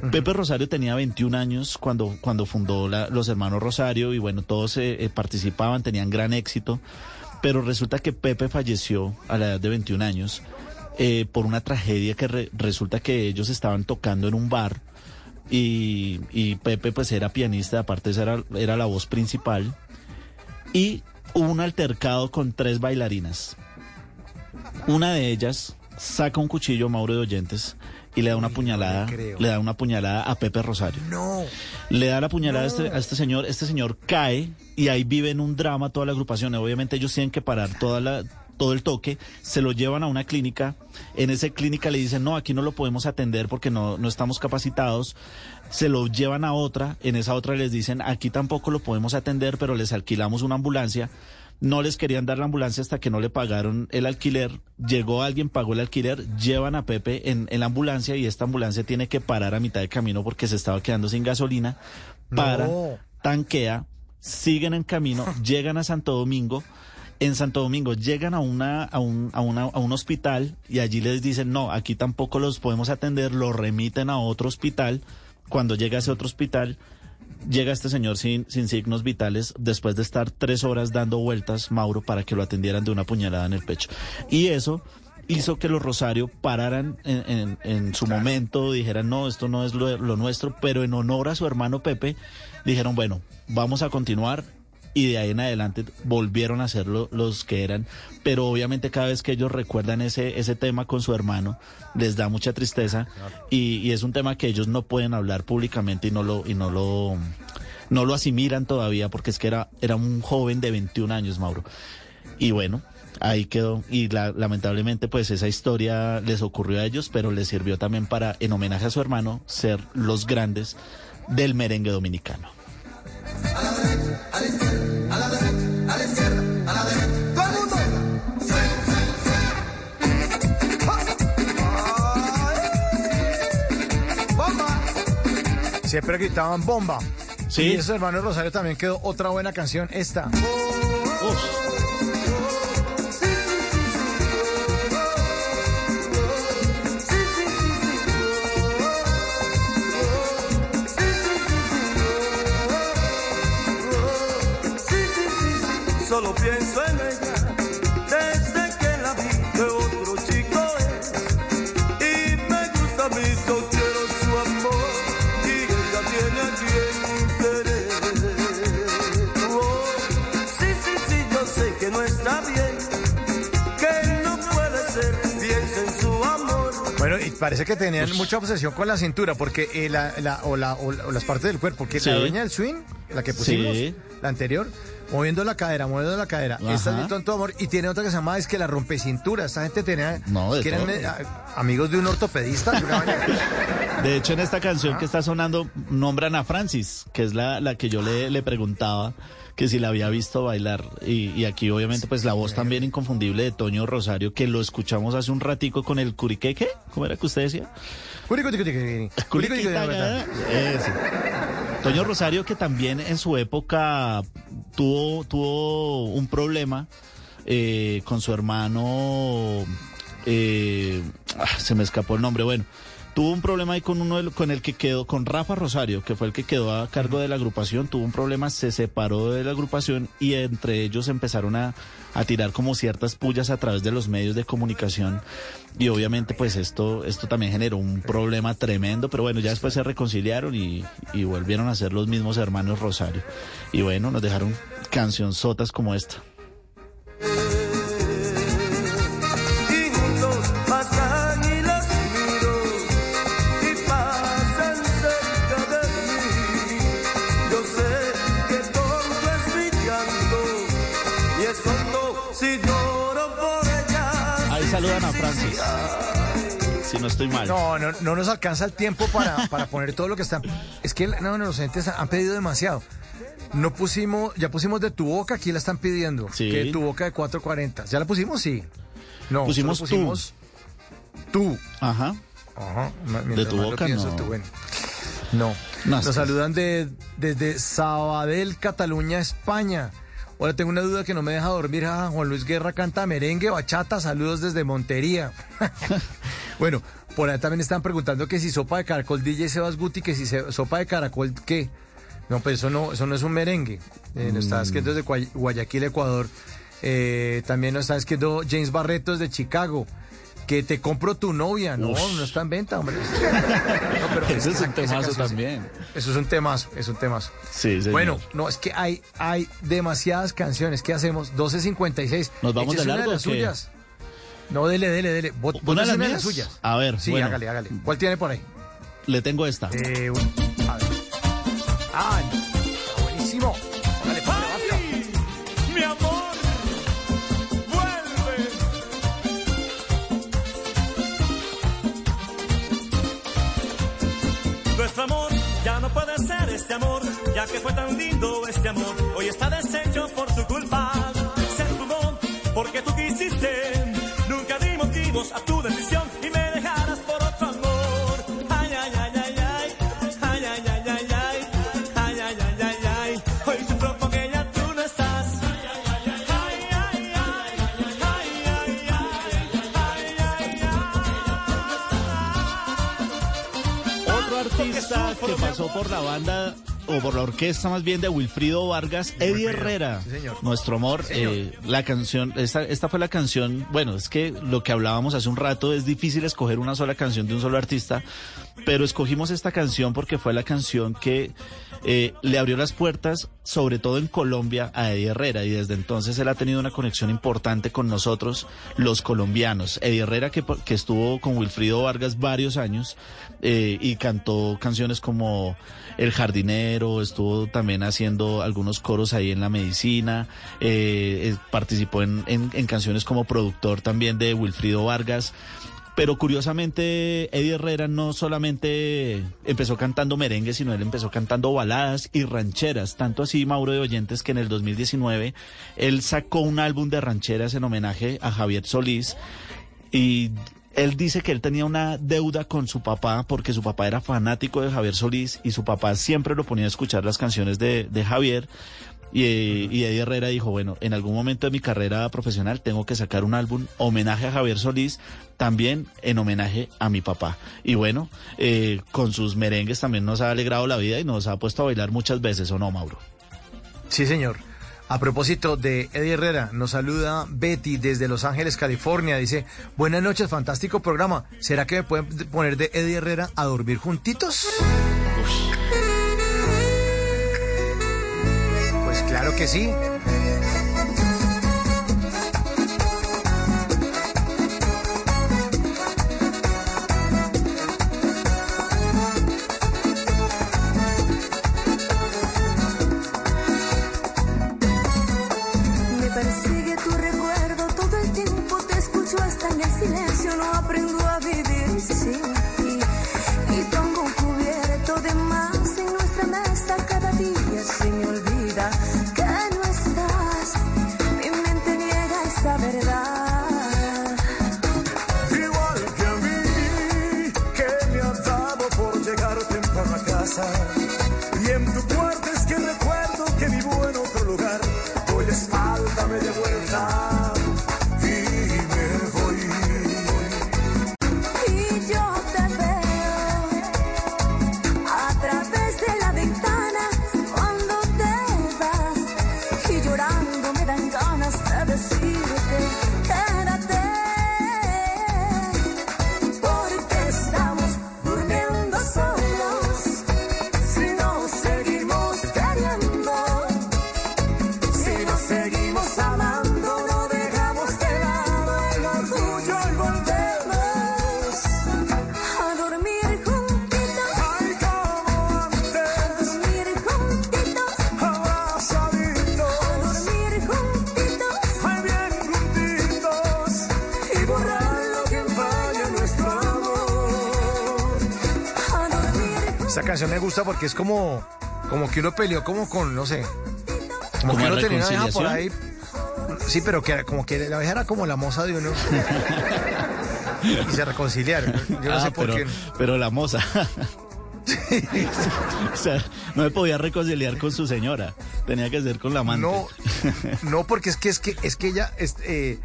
Pepe Rosario tenía 21 años cuando, cuando fundó los hermanos Rosario y bueno, todos eh, eh, participaban, tenían gran éxito, pero resulta que Pepe falleció a la edad de 21 años eh, por una tragedia que re- resulta que ellos estaban tocando en un bar y, Pepe pues era pianista, aparte era, era la voz principal y hubo un altercado con tres bailarinas. Una de ellas saca un cuchillo Mauro de Oyentes y le da una puñalada, le da una puñalada a Pepe Rosario. No. Le da la puñalada a, este, a este señor, este señor cae y ahí vive en un drama toda la agrupación. Obviamente ellos tienen que parar toda la, todo el toque, se lo llevan a una clínica, en esa clínica le dicen, no, aquí no lo podemos atender porque no, no estamos capacitados, se lo llevan a otra, en esa otra les dicen, aquí tampoco lo podemos atender, pero les alquilamos una ambulancia. No les querían dar la ambulancia hasta que no le pagaron el alquiler. Llegó alguien, pagó el alquiler, llevan a Pepe en, en la ambulancia y esta ambulancia tiene que parar a mitad de camino porque se estaba quedando sin gasolina. Para, No. tanquea, siguen en camino, llegan a Santo Domingo. En Santo Domingo llegan a, una, a, un, a, una, a un hospital y allí les dicen, no, aquí tampoco los podemos atender, los remiten a otro hospital. Cuando llega a ese otro hospital, llega este señor sin, sin signos vitales después de estar tres horas dando vueltas, Mauro, para que lo atendieran de una puñalada en el pecho. Y eso hizo que los Rosario pararan en, en- en su momento, dijeran, no, esto no es lo, lo nuestro, pero en honor a su hermano Pepe, dijeron, bueno, vamos a continuar. Y de ahí en adelante volvieron a ser lo- los que eran. Pero obviamente cada vez que ellos recuerdan ese, ese tema con su hermano, les da mucha tristeza. Y, y es un tema que ellos no pueden hablar públicamente y no lo, y no lo, no lo asimilan todavía porque es que era, era un joven de 21 años, Mauro. Y bueno, ahí quedó. Y la- lamentablemente, pues esa historia les ocurrió a ellos, pero les sirvió también para, en homenaje a su hermano, ser los grandes del merengue dominicano. Siempre gritaban bomba. Sí. Y esos hermanos Rosario también quedó otra buena canción, esta. Solo pienso en ella desde que la vi que otro chico es y me gusta a mí yo quiero su amor y ella tiene a quien querer. Oh, sí, sí, sí, yo sé que no está bien, que no puede ser, piensa en su amor. Bueno, y parece que tenían mucha obsesión con la cintura, porque eh, la, la- o, la- o la- o las partes del cuerpo, que Sí. la dueña del swing, la que pusimos, Sí. la anterior, moviendo la cadera, moviendo la cadera. Ajá. Esta es mi tonto amor. Y tiene otra que se llama es que la rompecintura. Esta gente tenía. No, de que eran me- a- amigos de un ortopedista. de hecho, en esta canción Ah. que está sonando, nombran a Francis, que es la, la que yo le, le preguntaba que si la había visto bailar. Y, y aquí, obviamente, pues la voz también inconfundible de Toño Rosario, que lo escuchamos hace un ratico con el curiqueque. ¿Cómo era que usted decía? Curi, curi, Toño Rosario, que también en su época tuvo, tuvo un problema eh, con su hermano. eh, ah, se me escapó el nombre. Bueno, tuvo un problema ahí con uno del- con el que quedó, con Rafa Rosario, que fue el que quedó a cargo de la agrupación. Tuvo un problema, se separó de la agrupación y entre ellos empezaron a, a tirar como ciertas pullas a través de los medios de comunicación. Y obviamente, pues esto, esto también generó un problema tremendo. Pero bueno, ya después se reconciliaron y, y volvieron a ser los mismos hermanos Rosario. Y bueno, nos dejaron cancionzotas como esta. Si no estoy mal. No, no, no nos alcanza el tiempo para, para poner todo lo que está. Es que no, no, los oyentes han pedido demasiado. No pusimos, ya pusimos de tu boca, aquí la están pidiendo. Sí. Que tu boca de 440. ¿Ya la pusimos? Sí. No, Pusimos solo tú. pusimos tú. Ajá. Ajá. De tu boca, pienso, no. tú, bueno. No. No, Nos saludan de, desde Sabadell, Cataluña, España. Ahora tengo una duda que no me deja dormir. Ah, Juan Luis Guerra canta merengue, bachata. Saludos desde Montería. bueno, por ahí también están preguntando que si sopa de caracol DJ Sebas Guti, que si se- sopa de caracol, ¿qué? No, pero eso no, eso no es un merengue. Eh, nos está escribiendo desde Guay- Guayaquil, Ecuador. Eh, también nos está escribiendo James Barretos de Chicago. Que te compro tu novia. No, Ush. no está en venta, hombre. No, pero Ese es un temazo también. Eso es un temazo, es un temazo. Sí, señor. Bueno, no, es que hay, hay demasiadas canciones. ¿Qué hacemos? 12.56. ¿Nos vamos de Échese una largo las suyas. No, dele, dele, dele. Bot- ¿Una de las mías? las suyas. A ver, Sí, bueno. hágale, hágale. ¿Cuál tiene por ahí? Le tengo esta. Eh, un- a ver. Ah, está buenísimo. Hágale, padre, rápido. Mi amor, vuelve. Nuestro amor ya no puede ser este amor, ya que fue tan lindo este amor. Hoy está deshecho por tu culpa. Se fumó porque tú quisiste. Motivos a tu decisión y me dejarás por otro amor. Ay, ay, ay, ay, ay. Ay, ay, ay, ay, ay. Ay, ay, ay, ay, ay. Hoy sufro porque ya tú no estás. Ay, ay, ay, ay, ay. Ay, ay, ay, ay, ay. Otro artista que pasó por la banda o por la orquesta más bien de Wilfrido Vargas, Eddie Herrera, Sí, señor. nuestro amor. eh, la canción, esta, esta fue la canción, bueno, es que lo que hablábamos hace un rato, es difícil escoger una sola canción de un solo artista, pero escogimos esta canción porque fue la canción que eh, le abrió las puertas, sobre todo en Colombia, a Eddie Herrera y desde entonces él ha tenido una conexión importante con nosotros, los colombianos. Eddie Herrera que, que estuvo con Wilfrido Vargas varios años eh, y cantó canciones como El Jardinero, estuvo también haciendo algunos coros ahí en la medicina, eh, eh, participó en, en- en canciones como productor también de Wilfrido Vargas. Pero curiosamente, Eddie Herrera no solamente empezó cantando merengue, sino él empezó cantando baladas y rancheras. Tanto así, Mauro de Oyentes, que en el 2019 él sacó un álbum de rancheras en homenaje a Javier Solís. Y él dice que él tenía una deuda con su papá porque su papá era fanático de Javier Solís y su papá siempre lo ponía a escuchar las canciones de, de Javier. Y, y Eddie Herrera dijo, bueno, en algún momento de mi carrera profesional tengo que sacar un álbum homenaje a Javier Solís, también en homenaje a mi papá. Y bueno, eh, con sus merengues también nos ha alegrado la vida y nos ha puesto a bailar muchas veces, ¿o no, Mauro? Sí, señor. A propósito de Eddie Herrera, nos saluda Betty desde Los Ángeles, California. Dice, buenas noches, fantástico programa. ¿Será que me pueden poner de Eddie Herrera a dormir juntitos? Pues claro que sí. Gusta porque es como, como que uno peleó como con, no sé, como ¿Como que uno tenía una vieja por ahí. Sí, pero que era como que la vieja era como la moza de uno. y se reconciliaron. Yo no Ah, sé por pero, qué. Pero la moza. o sea, no me podía reconciliar con su señora. Tenía que ser con la amante. No, no, porque es que es que es que ella, es, eh,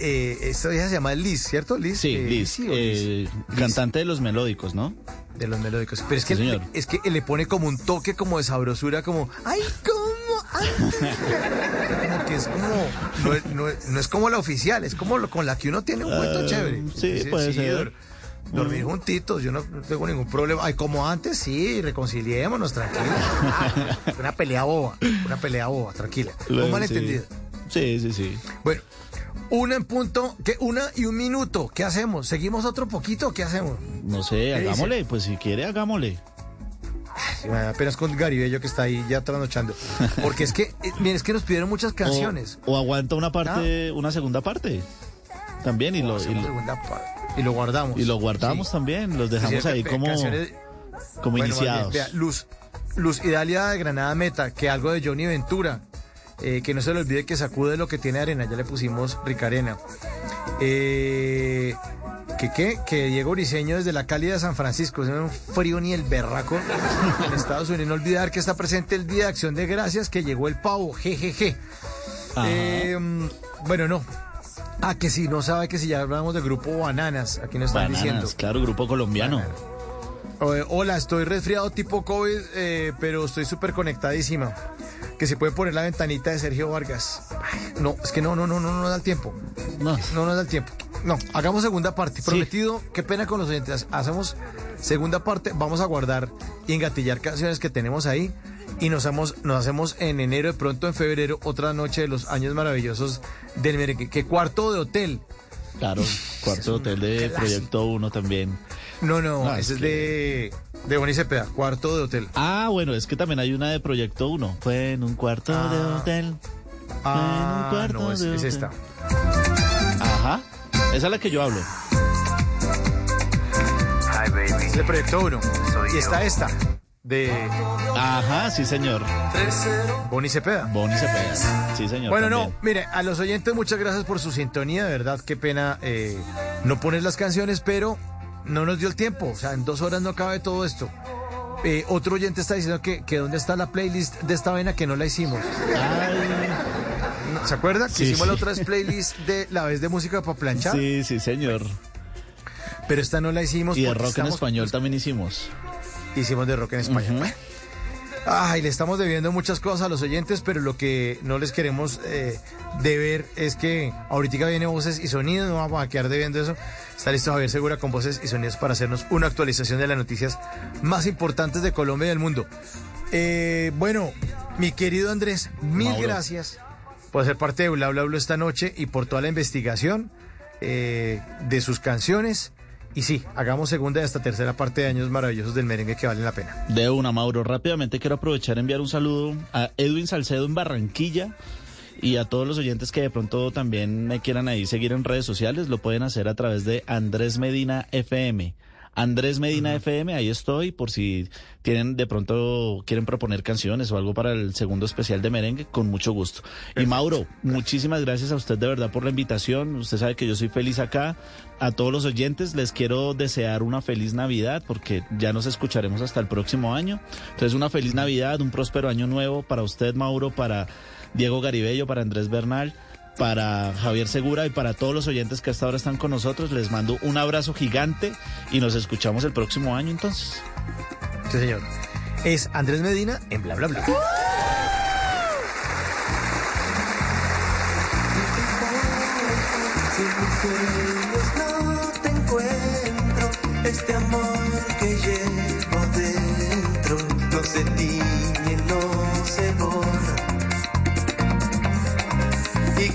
eh, esta vieja se llama Liz, ¿cierto? Liz. Sí, eh, Liz, cantante de los melódicos, ¿no? De los melódicos. Pero es que, Sí, es que le pone como un toque como de sabrosura, como, ay, ¿cómo? antes?". como que es como, no, es- no es- no es como la oficial, es como lo- con la que uno tiene un cuento Ah, chévere. sí, puede ser. dor- Dormir juntitos, yo no tengo ningún problema. Ay, como antes, sí, reconciliémonos, tranquila. Ah, una pelea boba, una pelea boba, tranquila. Un malentendido. Sí, sí, sí. Bueno, una en punto, que una y un minuto. ¿Qué hacemos? ¿Seguimos otro poquito o qué hacemos? No sé, ¿Qué hagámosle, pues si quiere, hagámosle. Apenas con Garibello que está ahí ya trasnochando. Porque es que, eh, miren, es que nos pidieron muchas canciones. O, o aguanta una parte, una segunda parte. También, y lo, y lo. Y guardamos. y lo guardamos Sí. también, los dejamos sí, ahí como, canciones- como Bueno, más bien, iniciados. vea, Luz, Luz Idalia de Granada Meta, que algo de Johnny Ventura. Eh, que no se le olvide que sacude lo que tiene arena. Ya le pusimos Ricarena. Eh, que qué? Que Diego Briseño desde la cálida de San Francisco. Es un frío ni el berraco en Estados Unidos. No olvidar que está presente el Día de Acción de Gracias, que llegó el pavo. Jejeje. Eh, bueno, no. Ah, que si no sabe que si ya hablamos del grupo Bananas. Aquí nos están Bananas, diciendo. claro, grupo colombiano. Hola, estoy resfriado tipo COVID, eh, pero estoy súper conectadísima. Que se puede poner la ventanita de Sergio Vargas. Ay, no, es que no, no, no, no, no da el tiempo. No. No nos da el tiempo. No, hagamos segunda parte. Prometido, qué pena con los oyentes. Hacemos segunda parte, vamos a guardar y engatillar canciones que tenemos ahí. Y nos hacemos, nos hacemos en enero, de pronto en febrero, otra noche de los años maravillosos del merengue. Que cuarto de hotel. Claro, cuarto hotel de. Proyecto 1 también. No, no, No, ese es es de, de Bonnie Cepeda, cuarto de hotel. Ah, bueno, es que también hay una de Proyecto 1. Fue en un cuarto de Ah. hotel. Ah, cuarto no, es, de es hotel. esta. Ajá. Esa es la que yo hablo. el proyecto 1. Y está esta, de Ajá, sí, señor. Bonnie Cepeda. Bonnie Cepeda. Sí, señor. Bueno, no, mire, a los oyentes muchas gracias por su sintonía, de verdad, qué pena eh, no poner las canciones, pero no nos dio el tiempo, o sea, en dos horas no cabe todo esto. Eh, otro oyente está diciendo que, que dónde está la playlist de esta vaina que no la hicimos. ¿Se acuerda? Que Sí, hicimos la sí. otra vez playlist de la vez de música para planchar, Sí, sí, señor. pero esta no la hicimos. Y de rock en español también hicimos. Hicimos de rock en español. Ay, le estamos debiendo muchas cosas a los oyentes, pero lo que no les queremos eh, deber es que ahorita viene voces y sonidos, no vamos a quedar debiendo eso. Está listo Javier Segura con voces y sonidos para hacernos una actualización de las noticias más importantes de Colombia y del mundo. Eh, bueno, mi querido Andrés, mil Mauro. gracias por ser parte de Bla Bla Bla esta noche y por toda la investigación eh, de sus canciones. Y sí, hagamos segunda y hasta tercera parte de Años Maravillosos del Merengue que valen la pena. De una, Mauro. Rápidamente quiero aprovechar y enviar un saludo a Edwin Salcedo en Barranquilla y a todos los oyentes que de pronto también me quieran ahí seguir en redes sociales. Lo pueden hacer a través de Andrés Medina FM. Andrés Medina FM, ahí estoy, por si tienen de pronto quieren proponer canciones o algo para el segundo especial de merengue, con mucho gusto. Y Mauro, muchísimas gracias a usted de verdad por la invitación. Usted sabe que yo soy feliz acá. A todos los oyentes les quiero desear una feliz Navidad porque ya nos escucharemos hasta el próximo año. Entonces una feliz Navidad, un próspero año nuevo para usted, Mauro, para Diego Garibello, para Andrés Bernal para Javier Segura y para todos los oyentes que hasta ahora están con nosotros. Les mando un abrazo gigante y nos escuchamos el próximo año entonces. Sí, señor. Es Andrés Medina en Bla Bla Bla. Si en mis sueños no te encuentro, este amor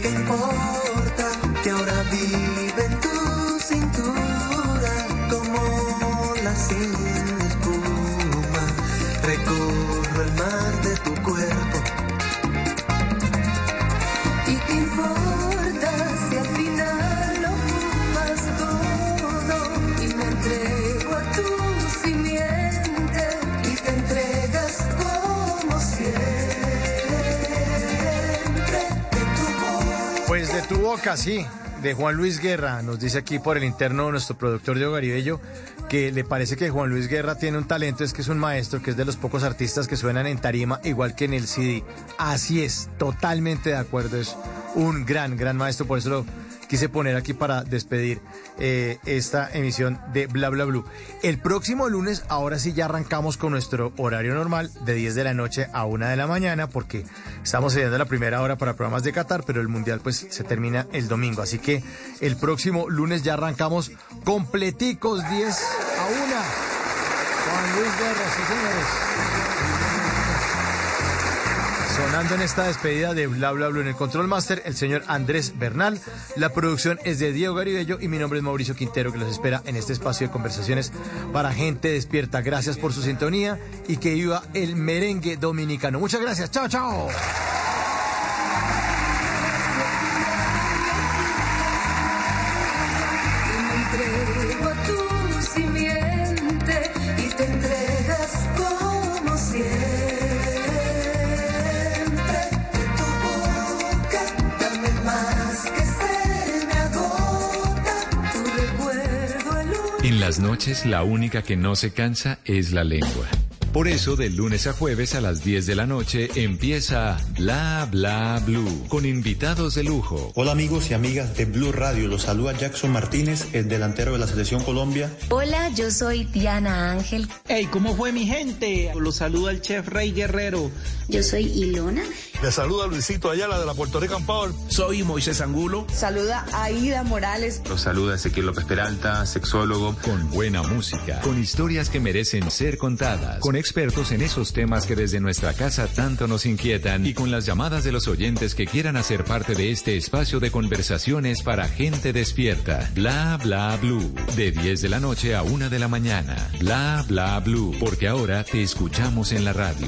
¿Y tu boca, sí. De Juan Luis Guerra, nos dice aquí por el interno nuestro productor Diego Garibello, que le parece que Juan Luis Guerra tiene un talento, es que es un maestro, que es de los pocos artistas que suenan en tarima igual que en el CD. Así es, totalmente de acuerdo, es un gran, gran maestro, por eso lo quise poner aquí para despedir eh, esta emisión de Bla Bla Blue. El próximo lunes, ahora sí ya arrancamos con nuestro horario normal de 10 de la noche a 1 de la mañana, porque estamos cediendo la primera hora para programas de Qatar, pero el mundial pues se termina el domingo. Así que el próximo lunes ya arrancamos completicos 10 a 1. Juan Luis Guerra, sí señores. Sonando en esta despedida de Bla Bla Bla en el Control Master, el señor Andrés Bernal. La producción es de Diego Garibello y mi nombre es Mauricio Quintero, que los espera en este espacio de conversaciones para gente despierta. Gracias por su sintonía y que viva el merengue dominicano. Muchas gracias. Chao, chao. Las noches la única que no se cansa es la lengua. Por eso, de lunes a jueves a las 10 de la noche empieza Bla Bla Blue con invitados de lujo. Hola amigos y amigas de Blue Radio, los saluda Jackson Martínez, el delantero de la Selección Colombia. Hola, yo soy Diana Ángel. Hey, ¿cómo fue mi gente? Los saluda el chef Rey Guerrero. Yo soy Ilona. Le saluda Luisito Ayala de la Puerto Rican Power. Soy Moisés Angulo. Saluda a Aida Morales. Los saluda Ezequiel López Peralta, sexólogo. Con buena música, con historias que merecen ser contadas, con expertos en esos temas que desde nuestra casa tanto nos inquietan y con las llamadas de los oyentes que quieran hacer parte de este espacio de conversaciones para gente despierta. Bla bla blue. De 10 de la noche a 1 de la mañana. Bla bla blue. Porque ahora te escuchamos en la radio.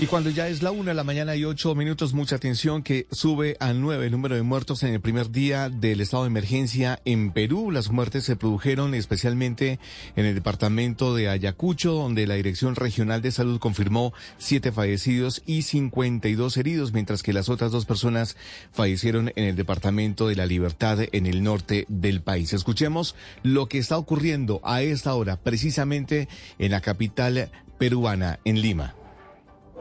Y cuando ya es la una de la mañana y ocho minutos, mucha atención que sube a nueve el número de muertos en el primer día del estado de emergencia en Perú. Las muertes se produjeron especialmente en el departamento de Ayacucho, donde la Dirección Regional de Salud confirmó siete fallecidos y 52 heridos, mientras que las otras dos personas fallecieron en el departamento de La Libertad en el norte del país. Escuchemos lo que está ocurriendo a esta hora, precisamente en la capital peruana, en Lima.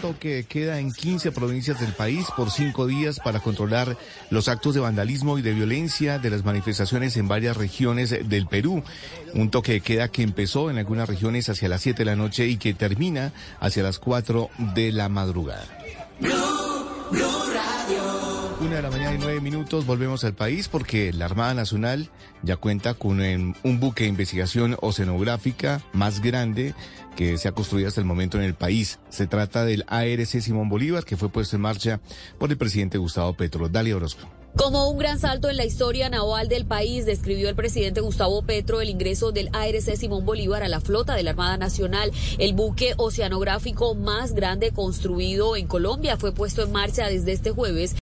toque queda en 15 provincias del país por cinco días para controlar los actos de vandalismo y de violencia de las manifestaciones en varias regiones del Perú. Un toque de queda que empezó en algunas regiones hacia las 7 de la noche y que termina hacia las 4 de la madrugada. Una de la mañana y nueve minutos volvemos al país porque la Armada Nacional ya cuenta con em, un buque de investigación oceanográfica más grande que se ha construido hasta el momento en el país. Se trata del ARC Simón Bolívar que fue puesto en marcha por el presidente Gustavo Petro. Dalia Orozco. Como un gran salto en la historia naval del país, describió el presidente Gustavo Petro el ingreso del ARC Simón Bolívar a la flota de la Armada Nacional. El buque oceanográfico más grande construido en Colombia fue puesto en marcha desde este jueves